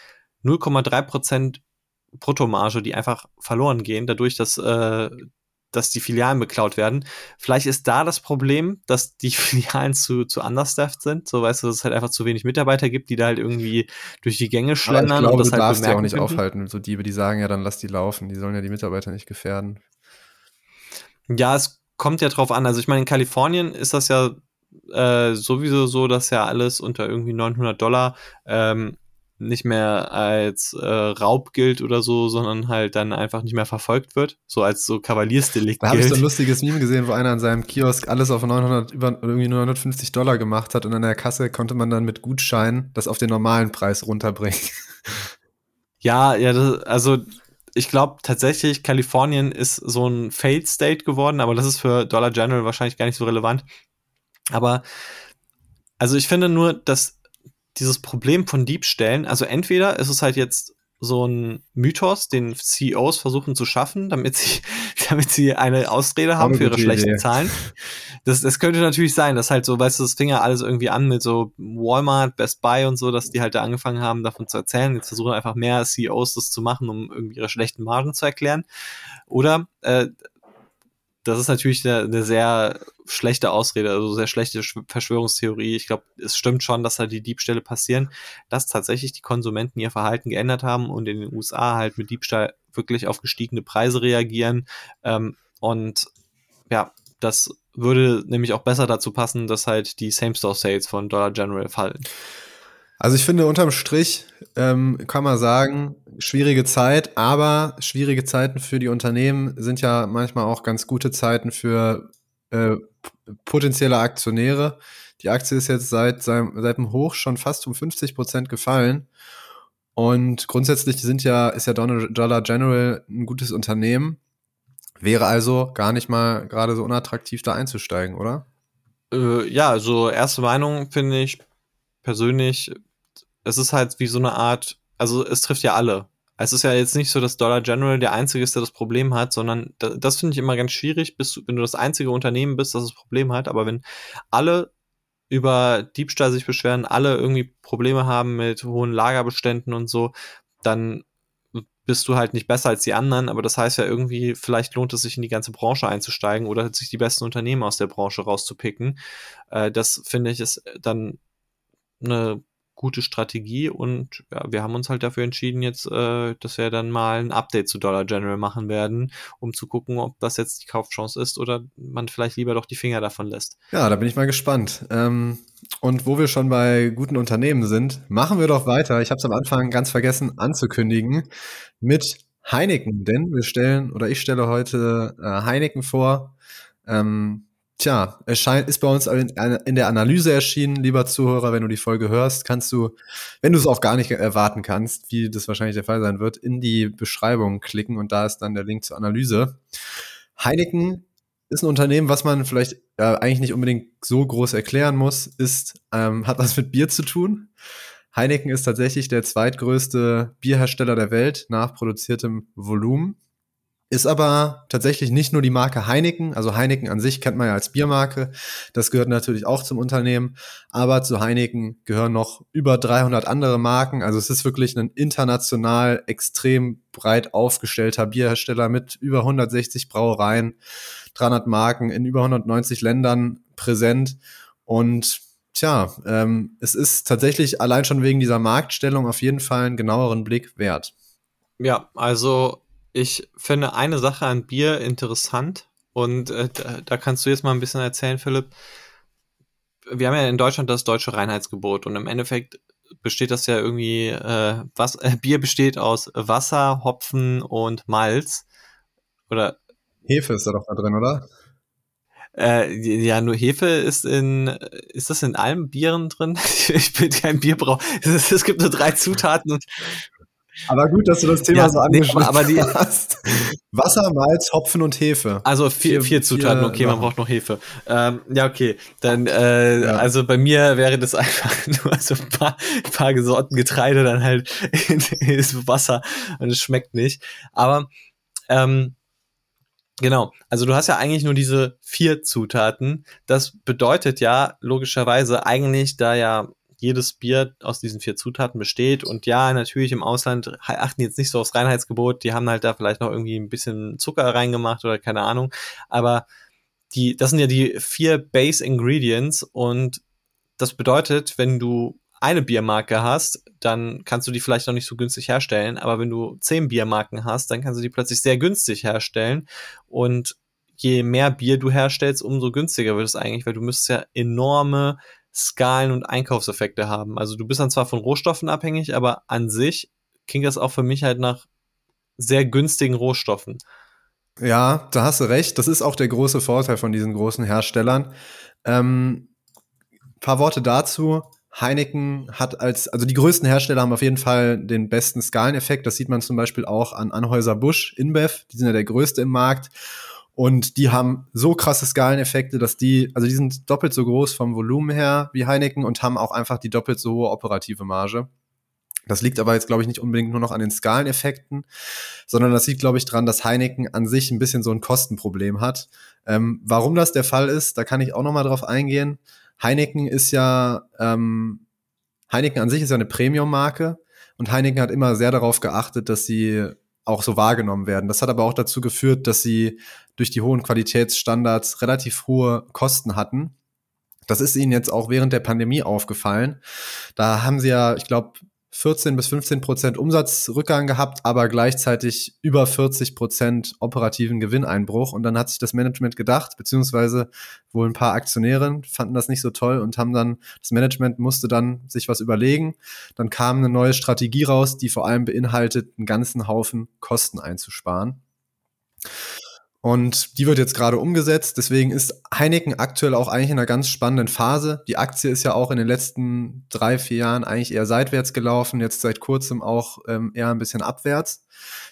0,3 Prozent Bruttomarge, die einfach verloren gehen, dadurch, dass äh, dass die Filialen beklaut werden. Vielleicht ist da das Problem, dass die [laughs] Filialen zu, zu understaffed sind. So weißt du, dass es halt einfach zu wenig Mitarbeiter gibt, die da halt irgendwie durch die Gänge schlendern. Aber ich glaube, und das du halt darfst ja auch nicht könnten. aufhalten. So Diebe, die sagen ja, dann lass die laufen. Die sollen ja die Mitarbeiter nicht gefährden. Ja, es kommt ja drauf an. Also ich meine, in Kalifornien ist das ja äh, sowieso so, dass ja alles unter irgendwie 900 Dollar ähm, nicht mehr als äh, Raub gilt oder so, sondern halt dann einfach nicht mehr verfolgt wird, so als so Kavaliersdelikt Da habe ich so ein lustiges Meme gesehen, wo einer an seinem Kiosk alles auf 900 über irgendwie 950 Dollar gemacht hat und an der Kasse konnte man dann mit Gutschein das auf den normalen Preis runterbringen. [laughs] Ja, ja, das, also ich glaube tatsächlich, Kalifornien ist so ein Failed State geworden, aber das ist für Dollar General wahrscheinlich gar nicht so relevant. Aber also ich finde nur, dass dieses Problem von Diebstählen, also entweder ist es halt jetzt so ein Mythos, den CEOs versuchen zu schaffen, damit sie, [laughs] damit sie eine Ausrede haben für ihre schlechten Idee. Zahlen. Das, das könnte natürlich sein, dass halt so, weißt du, das fing ja alles irgendwie an mit so Walmart, Best Buy und so, dass die halt da angefangen haben, davon zu erzählen. Jetzt versuchen einfach mehr CEOs das zu machen, um irgendwie ihre schlechten Margen zu erklären. Oder äh, das ist natürlich eine, eine, sehr schlechte Ausrede, also sehr schlechte Verschwörungstheorie. Ich glaube, es stimmt schon, dass da die Diebstähle passieren, dass tatsächlich die Konsumenten ihr Verhalten geändert haben und in den USA halt mit Diebstahl wirklich auf gestiegene Preise reagieren. Ähm, und ja, das würde nämlich auch besser dazu passen, dass halt die Same-Store-Sales von Dollar General fallen. Also ich finde, unterm Strich ähm, kann man sagen, schwierige Zeit, aber schwierige Zeiten für die Unternehmen sind ja manchmal auch ganz gute Zeiten für äh, potenzielle Aktionäre. Die Aktie ist jetzt seit, seit, seit dem Hoch schon fast um 50 Prozent gefallen. Und grundsätzlich sind ja, ist ja Dollar General ein gutes Unternehmen. Wäre also gar nicht mal gerade so unattraktiv, da einzusteigen, oder? Äh, ja, also erste Meinung finde ich persönlich, es ist halt wie so eine Art, also es trifft ja alle. Es ist ja jetzt nicht so, dass Dollar General der Einzige ist, der das Problem hat, sondern das, das finde ich immer ganz schwierig, bis, wenn du das einzige Unternehmen bist, das das Problem hat. Aber wenn alle über Diebstahl sich beschweren, alle irgendwie Probleme haben mit hohen Lagerbeständen und so, dann bist du halt nicht besser als die anderen, aber das heißt ja irgendwie, vielleicht lohnt es sich in die ganze Branche einzusteigen oder sich die besten Unternehmen aus der Branche rauszupicken. Äh, das finde ich ist dann eine gute Strategie und ja, wir haben uns halt dafür entschieden jetzt, äh, dass wir dann mal ein Update zu Dollar General machen werden, um zu gucken, ob das jetzt die Kaufchance ist oder man vielleicht lieber doch die Finger davon lässt. Ja, da bin ich mal gespannt. Ähm, und wo wir schon bei guten Unternehmen sind, machen wir doch weiter. Ich habe es am Anfang ganz vergessen anzukündigen mit Heineken, denn wir stellen oder ich stelle heute äh, Heineken vor. Ähm, Tja, erscheint, ist bei uns in der Analyse erschienen, lieber Zuhörer, wenn du die Folge hörst, kannst du, wenn du es auch gar nicht erwarten kannst, wie das wahrscheinlich der Fall sein wird, in die Beschreibung klicken und da ist dann der Link zur Analyse. Heineken ist ein Unternehmen, was man vielleicht äh, eigentlich nicht unbedingt so groß erklären muss, ist, ähm, hat was mit Bier zu tun. Heineken ist tatsächlich der zweitgrößte Bierhersteller der Welt nach produziertem Volumen. Ist aber tatsächlich nicht nur die Marke Heineken, also Heineken an sich kennt man ja als Biermarke, das gehört natürlich auch zum Unternehmen, aber zu Heineken gehören noch über 300 andere Marken, also es ist wirklich ein international extrem breit aufgestellter Bierhersteller mit über 160 Brauereien, 300 Marken in über 190 Ländern präsent und tja, ähm, es ist tatsächlich allein schon wegen dieser Marktstellung auf jeden Fall einen genaueren Blick wert. Ja, also ich finde eine Sache an Bier interessant und äh, da, da, kannst du jetzt mal ein bisschen erzählen, Philipp. Wir haben ja in Deutschland das deutsche Reinheitsgebot und im Endeffekt besteht das ja irgendwie, äh, was, äh, Bier besteht aus Wasser, Hopfen und Malz. Oder Hefe ist da doch da drin, oder? Äh, ja, nur Hefe ist in, ist das in allen Bieren drin? [laughs] ich bin kein Bierbrauch. Es, es gibt nur drei Zutaten und Aber gut, dass du das Thema Ja, so angesprochen aber die- hast. Wasser, Malz, Hopfen und Hefe. Also vier, Vier- Zutaten, vier okay, man Sachen. braucht noch Hefe. Ähm, ja, okay. Dann, äh, Ja. also bei mir wäre das [laughs] einfach nur so ein paar, ein paar Sorten Getreide dann halt in, in das Wasser und es schmeckt nicht. Aber ähm, genau, also du hast ja eigentlich nur diese vier Zutaten. Das bedeutet ja logischerweise eigentlich, da ja jedes Bier aus diesen vier Zutaten besteht. Und ja, natürlich im Ausland achten jetzt nicht so aufs Reinheitsgebot, die haben halt da vielleicht noch irgendwie ein bisschen Zucker reingemacht oder keine Ahnung, aber die, das sind ja die vier Base Ingredients. Und das bedeutet, wenn du eine Biermarke hast, dann kannst du die vielleicht noch nicht so günstig herstellen, aber wenn du zehn Biermarken hast, dann kannst du die plötzlich sehr günstig herstellen. Und je mehr Bier du herstellst, umso günstiger wird es eigentlich, weil du müsstest ja enorme Skalen und Einkaufseffekte haben. Also du bist dann zwar von Rohstoffen abhängig, aber an sich klingt das auch für mich halt nach sehr günstigen Rohstoffen. Ja, da hast du recht. Das ist auch der große Vorteil von diesen großen Herstellern. Ähm, paar Worte dazu. Heineken hat als, also die größten Hersteller haben auf jeden Fall den besten Skaleneffekt. Das sieht man zum Beispiel auch an Anhäuser Busch, InBev. Die sind ja der größte im Markt. Und die haben so krasse Skaleneffekte, dass die, also die sind doppelt so groß vom Volumen her wie Heineken und haben auch einfach die doppelt so hohe operative Marge. Das liegt aber jetzt, glaube ich, nicht unbedingt nur noch an den Skaleneffekten, sondern das liegt, glaube ich, dran, dass Heineken an sich ein bisschen so ein Kostenproblem hat. Ähm, warum das der Fall ist, da kann ich auch noch mal drauf eingehen. Heineken ist ja, ähm, Heineken an sich ist ja eine Premium-Marke und Heineken hat immer sehr darauf geachtet, dass sie auch so wahrgenommen werden. Das hat aber auch dazu geführt, dass sie durch die hohen Qualitätsstandards relativ hohe Kosten hatten. Das ist ihnen jetzt auch während der Pandemie aufgefallen. Da haben sie ja, ich glaube, 14 bis 15 Prozent Umsatzrückgang gehabt, aber gleichzeitig über 40 Prozent operativen Gewinneinbruch. Und dann hat sich das Management gedacht, beziehungsweise wohl ein paar Aktionäre fanden das nicht so toll und haben dann, das Management musste dann sich was überlegen. Dann kam eine neue Strategie raus, die vor allem beinhaltet, einen ganzen Haufen Kosten einzusparen. Und die wird jetzt gerade umgesetzt. Deswegen ist Heineken aktuell auch eigentlich in einer ganz spannenden Phase. Die Aktie ist ja auch in den letzten drei, vier Jahren eigentlich eher seitwärts gelaufen, jetzt seit kurzem auch ähm, eher ein bisschen abwärts.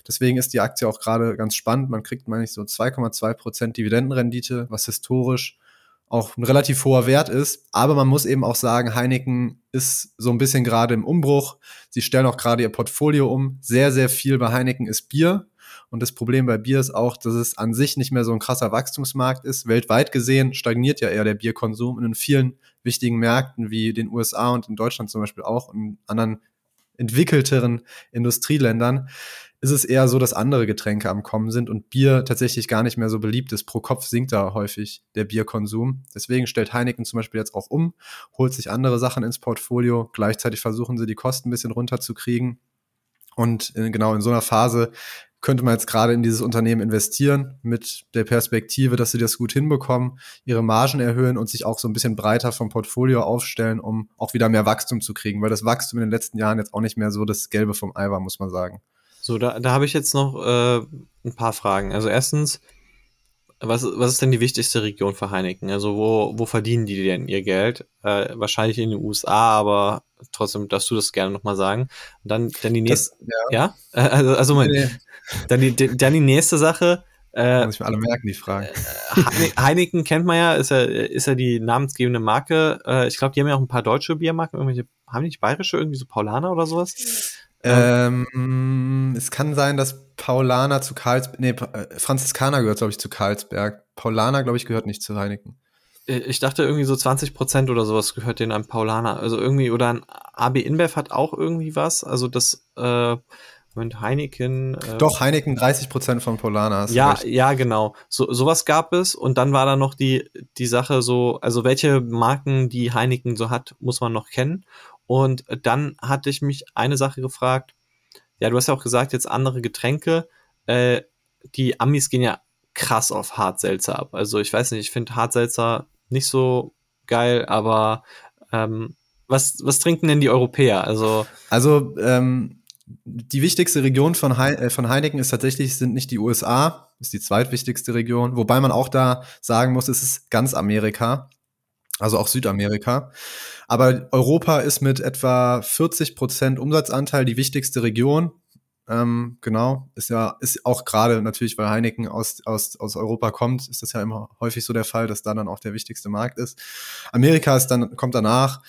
Deswegen ist die Aktie auch gerade ganz spannend. Man kriegt, meine ich, so 2,2 Prozent Dividendenrendite, was historisch auch ein relativ hoher Wert ist. Aber man muss eben auch sagen, Heineken ist so ein bisschen gerade im Umbruch. Sie stellen auch gerade ihr Portfolio um. Sehr, sehr viel bei Heineken ist Bier. Und das Problem bei Bier ist auch, dass es an sich nicht mehr so ein krasser Wachstumsmarkt ist. Weltweit gesehen stagniert ja eher der Bierkonsum und in vielen wichtigen Märkten wie den USA und in Deutschland zum Beispiel auch und anderen entwickelteren Industrieländern ist es eher so, dass andere Getränke am Kommen sind und Bier tatsächlich gar nicht mehr so beliebt ist. Pro Kopf sinkt da häufig der Bierkonsum. Deswegen stellt Heineken zum Beispiel jetzt auch um, holt sich andere Sachen ins Portfolio. Gleichzeitig versuchen sie die Kosten ein bisschen runterzukriegen. Und in, genau in so einer Phase könnte man jetzt gerade in dieses Unternehmen investieren mit der Perspektive, dass sie das gut hinbekommen, ihre Margen erhöhen und sich auch so ein bisschen breiter vom Portfolio aufstellen, um auch wieder mehr Wachstum zu kriegen, weil das Wachstum in den letzten Jahren jetzt auch nicht mehr so das Gelbe vom Ei war, muss man sagen. So, da, da habe ich jetzt noch äh, ein paar Fragen. Also erstens, was, was ist denn die wichtigste Region für Heineken? Also wo, wo verdienen die denn ihr Geld? Äh, wahrscheinlich in den USA, aber trotzdem darfst du das gerne nochmal sagen. Und dann, dann die nächste, Das, ja, ja? Äh, Also, also mein, nee, dann, die, dann die nächste Sache. Äh, muss ich mir alle merken, die Fragen. Heine- Heineken kennt man ja, ist ja, ist ja die namensgebende Marke. Äh, ich glaube, die haben ja auch ein paar deutsche Biermarken. Irgendwelche, haben die nicht bayerische, irgendwie so Paulaner oder sowas? Ähm, es kann sein, dass Paulaner zu Karlsberg, nee, äh, Franziskaner gehört, glaube ich, zu Karlsberg. Paulaner, glaube ich, gehört nicht zu Heineken. Äh, Ich dachte irgendwie so 20 Prozent oder sowas gehört denen an Paulaner. Also irgendwie, oder ein AB InBev hat auch irgendwie was. Also das, äh, Moment, Heineken. Äh, Doch, Heineken 30 Prozent von du Ja, recht. ja, genau. So, sowas gab es und dann war da noch die, die Sache so, also welche Marken die Heineken so hat, muss man noch kennen. Und dann hatte ich mich eine Sache gefragt, ja, du hast ja auch gesagt, jetzt andere Getränke, äh, die Amis gehen ja krass auf Hartselzer ab. Also ich weiß nicht, ich finde Hartselzer nicht so geil, aber ähm, was, was trinken denn die Europäer? Also, Also, ähm, die wichtigste Region von, Hei äh, von Heineken ist tatsächlich, sind nicht die USA, ist die zweitwichtigste Region, wobei man auch da sagen muss, es ist ganz Amerika, also auch Südamerika. Aber Europa ist mit etwa 40 Prozent Umsatzanteil die wichtigste Region. ähm, genau. Ist ja, ist auch gerade natürlich, weil Heineken aus, aus, aus Europa kommt, ist das ja immer häufig so der Fall, dass da dann auch der wichtigste Markt ist. Amerika ist dann, kommt danach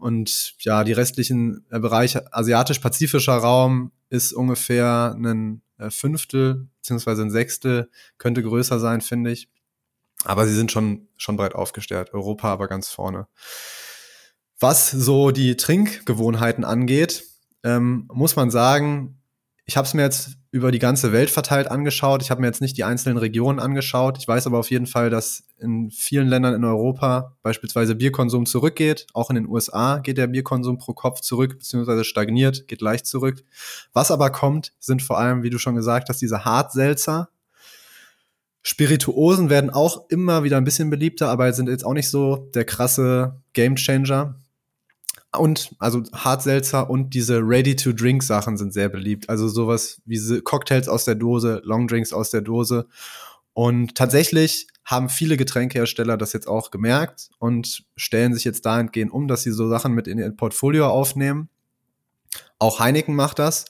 und ja, die restlichen äh, Bereiche, asiatisch-pazifischer Raum ist ungefähr ein äh, Fünftel, beziehungsweise ein Sechstel, könnte größer sein, finde ich. Aber sie sind schon, schon breit aufgestellt. Europa aber ganz vorne. Was so die Trinkgewohnheiten angeht, ähm, muss man sagen, ich habe es mir jetzt über die ganze Welt verteilt angeschaut. Ich habe mir jetzt nicht die einzelnen Regionen angeschaut. Ich weiß aber auf jeden Fall, dass in vielen Ländern in Europa beispielsweise Bierkonsum zurückgeht. Auch in den USA geht der Bierkonsum pro Kopf zurück, beziehungsweise stagniert, geht leicht zurück. Was aber kommt, sind vor allem, wie du schon gesagt hast, diese Hartselzer. Spirituosen werden auch immer wieder ein bisschen beliebter, aber sind jetzt auch nicht so der krasse Gamechanger. Und also Hartselzer und diese Ready-to-Drink-Sachen sind sehr beliebt. Also sowas wie Cocktails aus der Dose, Longdrinks aus der Dose. Und tatsächlich haben viele Getränkehersteller das jetzt auch gemerkt und stellen sich jetzt dahingehend um, dass sie so Sachen mit in ihr Portfolio aufnehmen. Auch Heineken macht das.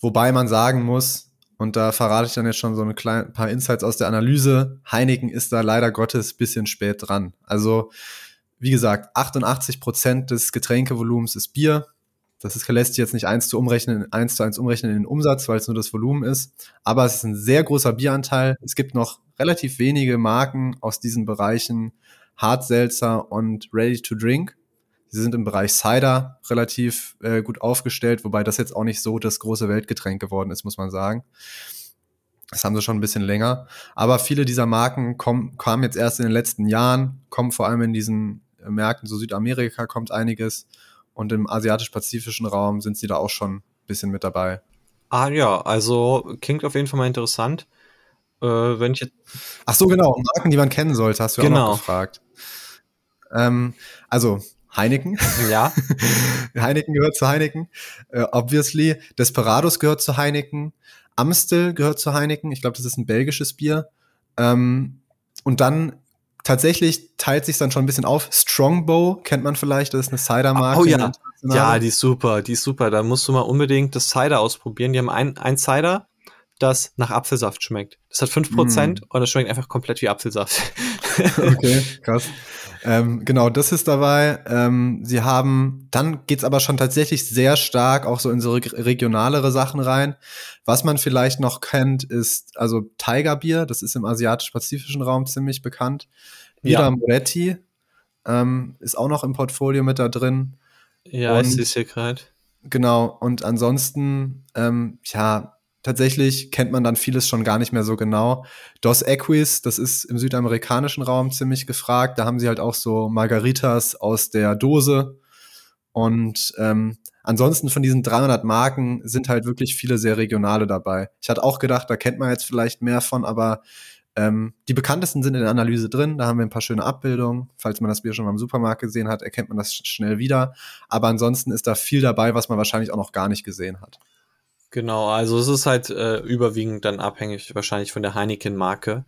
Wobei man sagen muss, und da verrate ich dann jetzt schon so ein klein, paar Insights aus der Analyse, Heineken ist da leider Gottes bisschen spät dran. Also wie gesagt, 88 Prozent des Getränkevolumens ist Bier. Das ist, lässt sich jetzt nicht eins zu umrechnen, eins zu eins umrechnen in den Umsatz, weil es nur das Volumen ist. Aber es ist ein sehr großer Bieranteil. Es gibt noch relativ wenige Marken aus diesen Bereichen Hartselzer und Ready to Drink. Sie sind im Bereich Cider relativ äh, gut aufgestellt, wobei das jetzt auch nicht so das große Weltgetränk geworden ist, muss man sagen. Das haben sie schon ein bisschen länger. Aber viele dieser Marken kommen, kamen jetzt erst in den letzten Jahren, kommen vor allem in diesen Märkten, so Südamerika kommt einiges und im asiatisch-pazifischen Raum sind sie da auch schon ein bisschen mit dabei. Ah ja, also klingt auf jeden Fall mal interessant. Äh, wenn ich jetzt Ach so, genau, Marken, die man kennen sollte, hast du genau. auch noch gefragt. Ähm, also Heineken. Ja. [laughs] Heineken gehört zu Heineken. Äh, obviously. Desperados gehört zu Heineken. Amstel gehört zu Heineken. Ich glaube, das ist ein belgisches Bier. Ähm, und dann tatsächlich teilt sich dann schon ein bisschen auf. Strongbow kennt man vielleicht, das ist eine Cider-Marke. Oh ja, ja, die ist super, die ist super. Da musst du mal unbedingt das Cider ausprobieren. Die haben ein, ein Cider, das nach Apfelsaft schmeckt. Das hat 5% mm. und das schmeckt einfach komplett wie Apfelsaft. okay, [laughs] krass. Ähm, genau, das ist dabei. Ähm, sie haben, dann geht's aber schon tatsächlich sehr stark auch so in so regionalere Sachen rein. Was man vielleicht noch kennt, ist also Tiger Bier. Das ist im asiatisch-pazifischen Raum ziemlich bekannt. Bira ja. Moretti ähm, ist auch noch im Portfolio mit da drin. Ja, und, ich sehe es hier gerade. Genau, und ansonsten, ähm, ja, tatsächlich kennt man dann vieles schon gar nicht mehr so genau. Dos Equis, das ist im südamerikanischen Raum ziemlich gefragt. Da haben sie halt auch so Margaritas aus der Dose. Und ähm, ansonsten von diesen 300 Marken sind halt wirklich viele sehr regionale dabei. Ich hatte auch gedacht, da kennt man jetzt vielleicht mehr von, aber ähm, die bekanntesten sind in der Analyse drin. Da haben wir ein paar schöne Abbildungen. Falls man das Bier schon mal im Supermarkt gesehen hat, erkennt man das schnell wieder. Aber ansonsten ist da viel dabei, was man wahrscheinlich auch noch gar nicht gesehen hat. Genau, also es ist halt äh, überwiegend dann abhängig wahrscheinlich von der Heineken-Marke,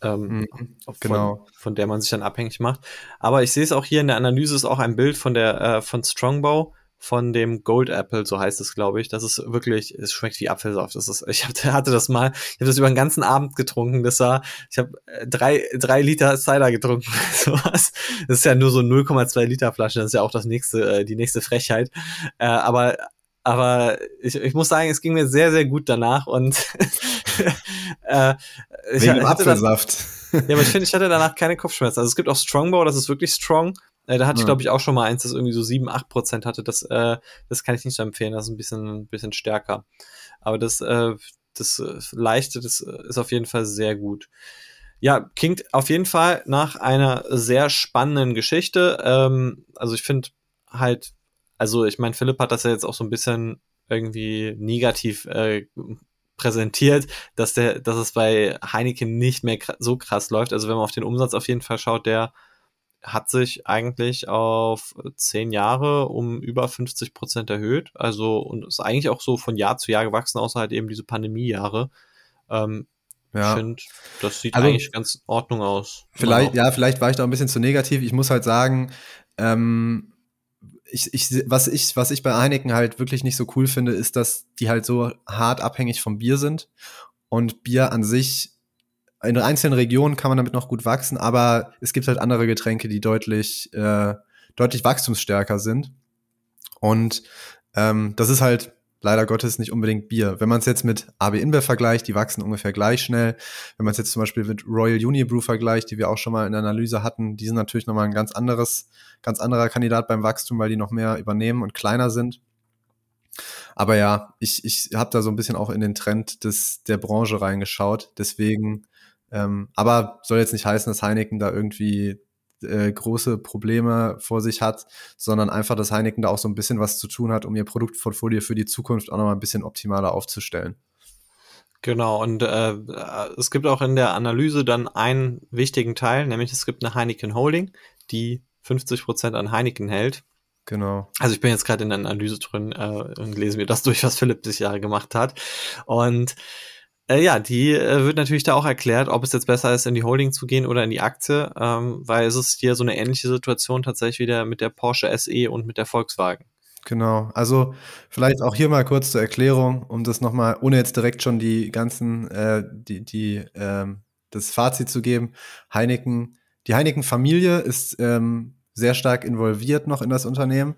ähm, mhm, von, genau. von der man sich dann abhängig macht. Aber ich sehe es auch hier in der Analyse ist auch ein Bild von der äh, von Strongbow von dem Gold Apple, so heißt es, glaube ich. Das ist wirklich, es schmeckt wie Apfelsaft. Das ist, ich [laughs] hatte das mal, ich habe das über den ganzen Abend getrunken. Das war, ich habe äh, drei, drei Liter Cider getrunken. [laughs] Sowas. Das ist ja nur so 0,2 Liter Flasche. Das ist ja auch das nächste, äh, die nächste Frechheit. Äh, aber aber ich, ich muss sagen, es ging mir sehr, sehr gut danach und [laughs] äh, ich Wegen Apfelsaft. Dann, ja, aber ich finde, ich hatte danach keine Kopfschmerzen. Also es gibt auch Strongbow, das ist wirklich strong. Äh, da hatte ich, glaube ich, auch schon mal eins, das irgendwie so 7, 8 Prozent hatte. Das, äh, das kann ich nicht empfehlen. Das ist ein bisschen, ein bisschen stärker. Aber das, äh, das äh, Leichte, das ist auf jeden Fall sehr gut. Ja, klingt auf jeden Fall nach einer sehr spannenden Geschichte. Ähm, also ich finde halt also ich meine, Philipp hat das ja jetzt auch so ein bisschen irgendwie negativ äh, präsentiert, dass der, dass es bei Heineken nicht mehr so krass läuft. Also wenn man auf den Umsatz auf jeden Fall schaut, der hat sich eigentlich auf zehn Jahre um über 50 Prozent erhöht. Also und ist eigentlich auch so von Jahr zu Jahr gewachsen, außer halt eben diese Pandemiejahre. Ähm, ja. Ich finde, das sieht also, eigentlich ganz in Ordnung aus. Vielleicht, ja, vielleicht war ich da ein bisschen zu negativ. Ich muss halt sagen, ähm, ich, ich, was, ich, was ich bei Heineken halt wirklich nicht so cool finde, ist, dass die halt so hart abhängig vom Bier sind. Und Bier an sich, in einzelnen Regionen kann man damit noch gut wachsen, aber es gibt halt andere Getränke, die deutlich, äh, deutlich wachstumsstärker sind. Und ähm, das ist halt leider Gottes nicht unbedingt Bier. Wenn man es jetzt mit AB InBev vergleicht, die wachsen ungefähr gleich schnell. Wenn man es jetzt zum Beispiel mit Royal Unibrew vergleicht, die wir auch schon mal in der Analyse hatten, die sind natürlich nochmal ein ganz anderes, ganz anderer Kandidat beim Wachstum, weil die noch mehr übernehmen und kleiner sind. Aber ja, ich, ich habe da so ein bisschen auch in den Trend des, der Branche reingeschaut. Deswegen, ähm, aber soll jetzt nicht heißen, dass Heineken da irgendwie äh, große Probleme vor sich hat, sondern einfach, dass Heineken da auch so ein bisschen was zu tun hat, um ihr Produktportfolio für die Zukunft auch nochmal ein bisschen optimaler aufzustellen. Genau, und äh, es gibt auch in der Analyse dann einen wichtigen Teil, nämlich es gibt eine Heineken Holding, die 50 Prozent an Heineken hält. Genau. Also ich bin jetzt gerade in der Analyse drin äh, und lese mir das durch, was Philipp sich Jahre gemacht hat. Und äh, ja, die äh, wird natürlich da auch erklärt, ob es jetzt besser ist, in die Holding zu gehen oder in die Aktie, ähm, weil es ist hier so eine ähnliche Situation tatsächlich wieder mit der Porsche SE und mit der Volkswagen. Genau, also vielleicht auch hier mal kurz zur Erklärung, um das nochmal, ohne jetzt direkt schon die ganzen, äh, die, die, ähm, das Fazit zu geben. Heineken, die Heineken-Familie ist ähm, sehr stark involviert noch in das Unternehmen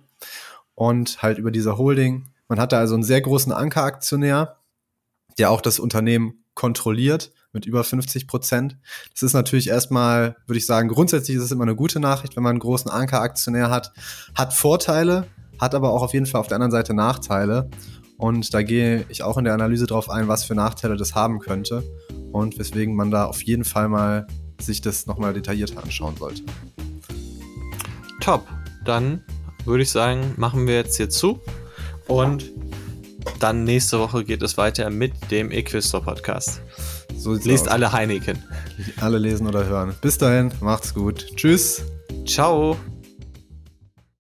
und halt über diese Holding. Man hat da also einen sehr großen Ankeraktionär, der auch das Unternehmen kontrolliert mit über 50 Prozent. Das ist natürlich erstmal, würde ich sagen, grundsätzlich ist es immer eine gute Nachricht, wenn man einen großen Ankeraktionär hat. Hat Vorteile, hat aber auch auf jeden Fall auf der anderen Seite Nachteile. Und da gehe ich auch in der Analyse drauf ein, was für Nachteile das haben könnte und weswegen man da auf jeden Fall mal sich das nochmal detaillierter anschauen sollte. Top. Dann würde ich sagen, machen wir jetzt hier zu und dann nächste Woche geht es weiter mit dem Equistor Podcast. So Lest aus. alle Heineken. Alle lesen oder hören. Bis dahin, macht's gut. Tschüss. Ciao.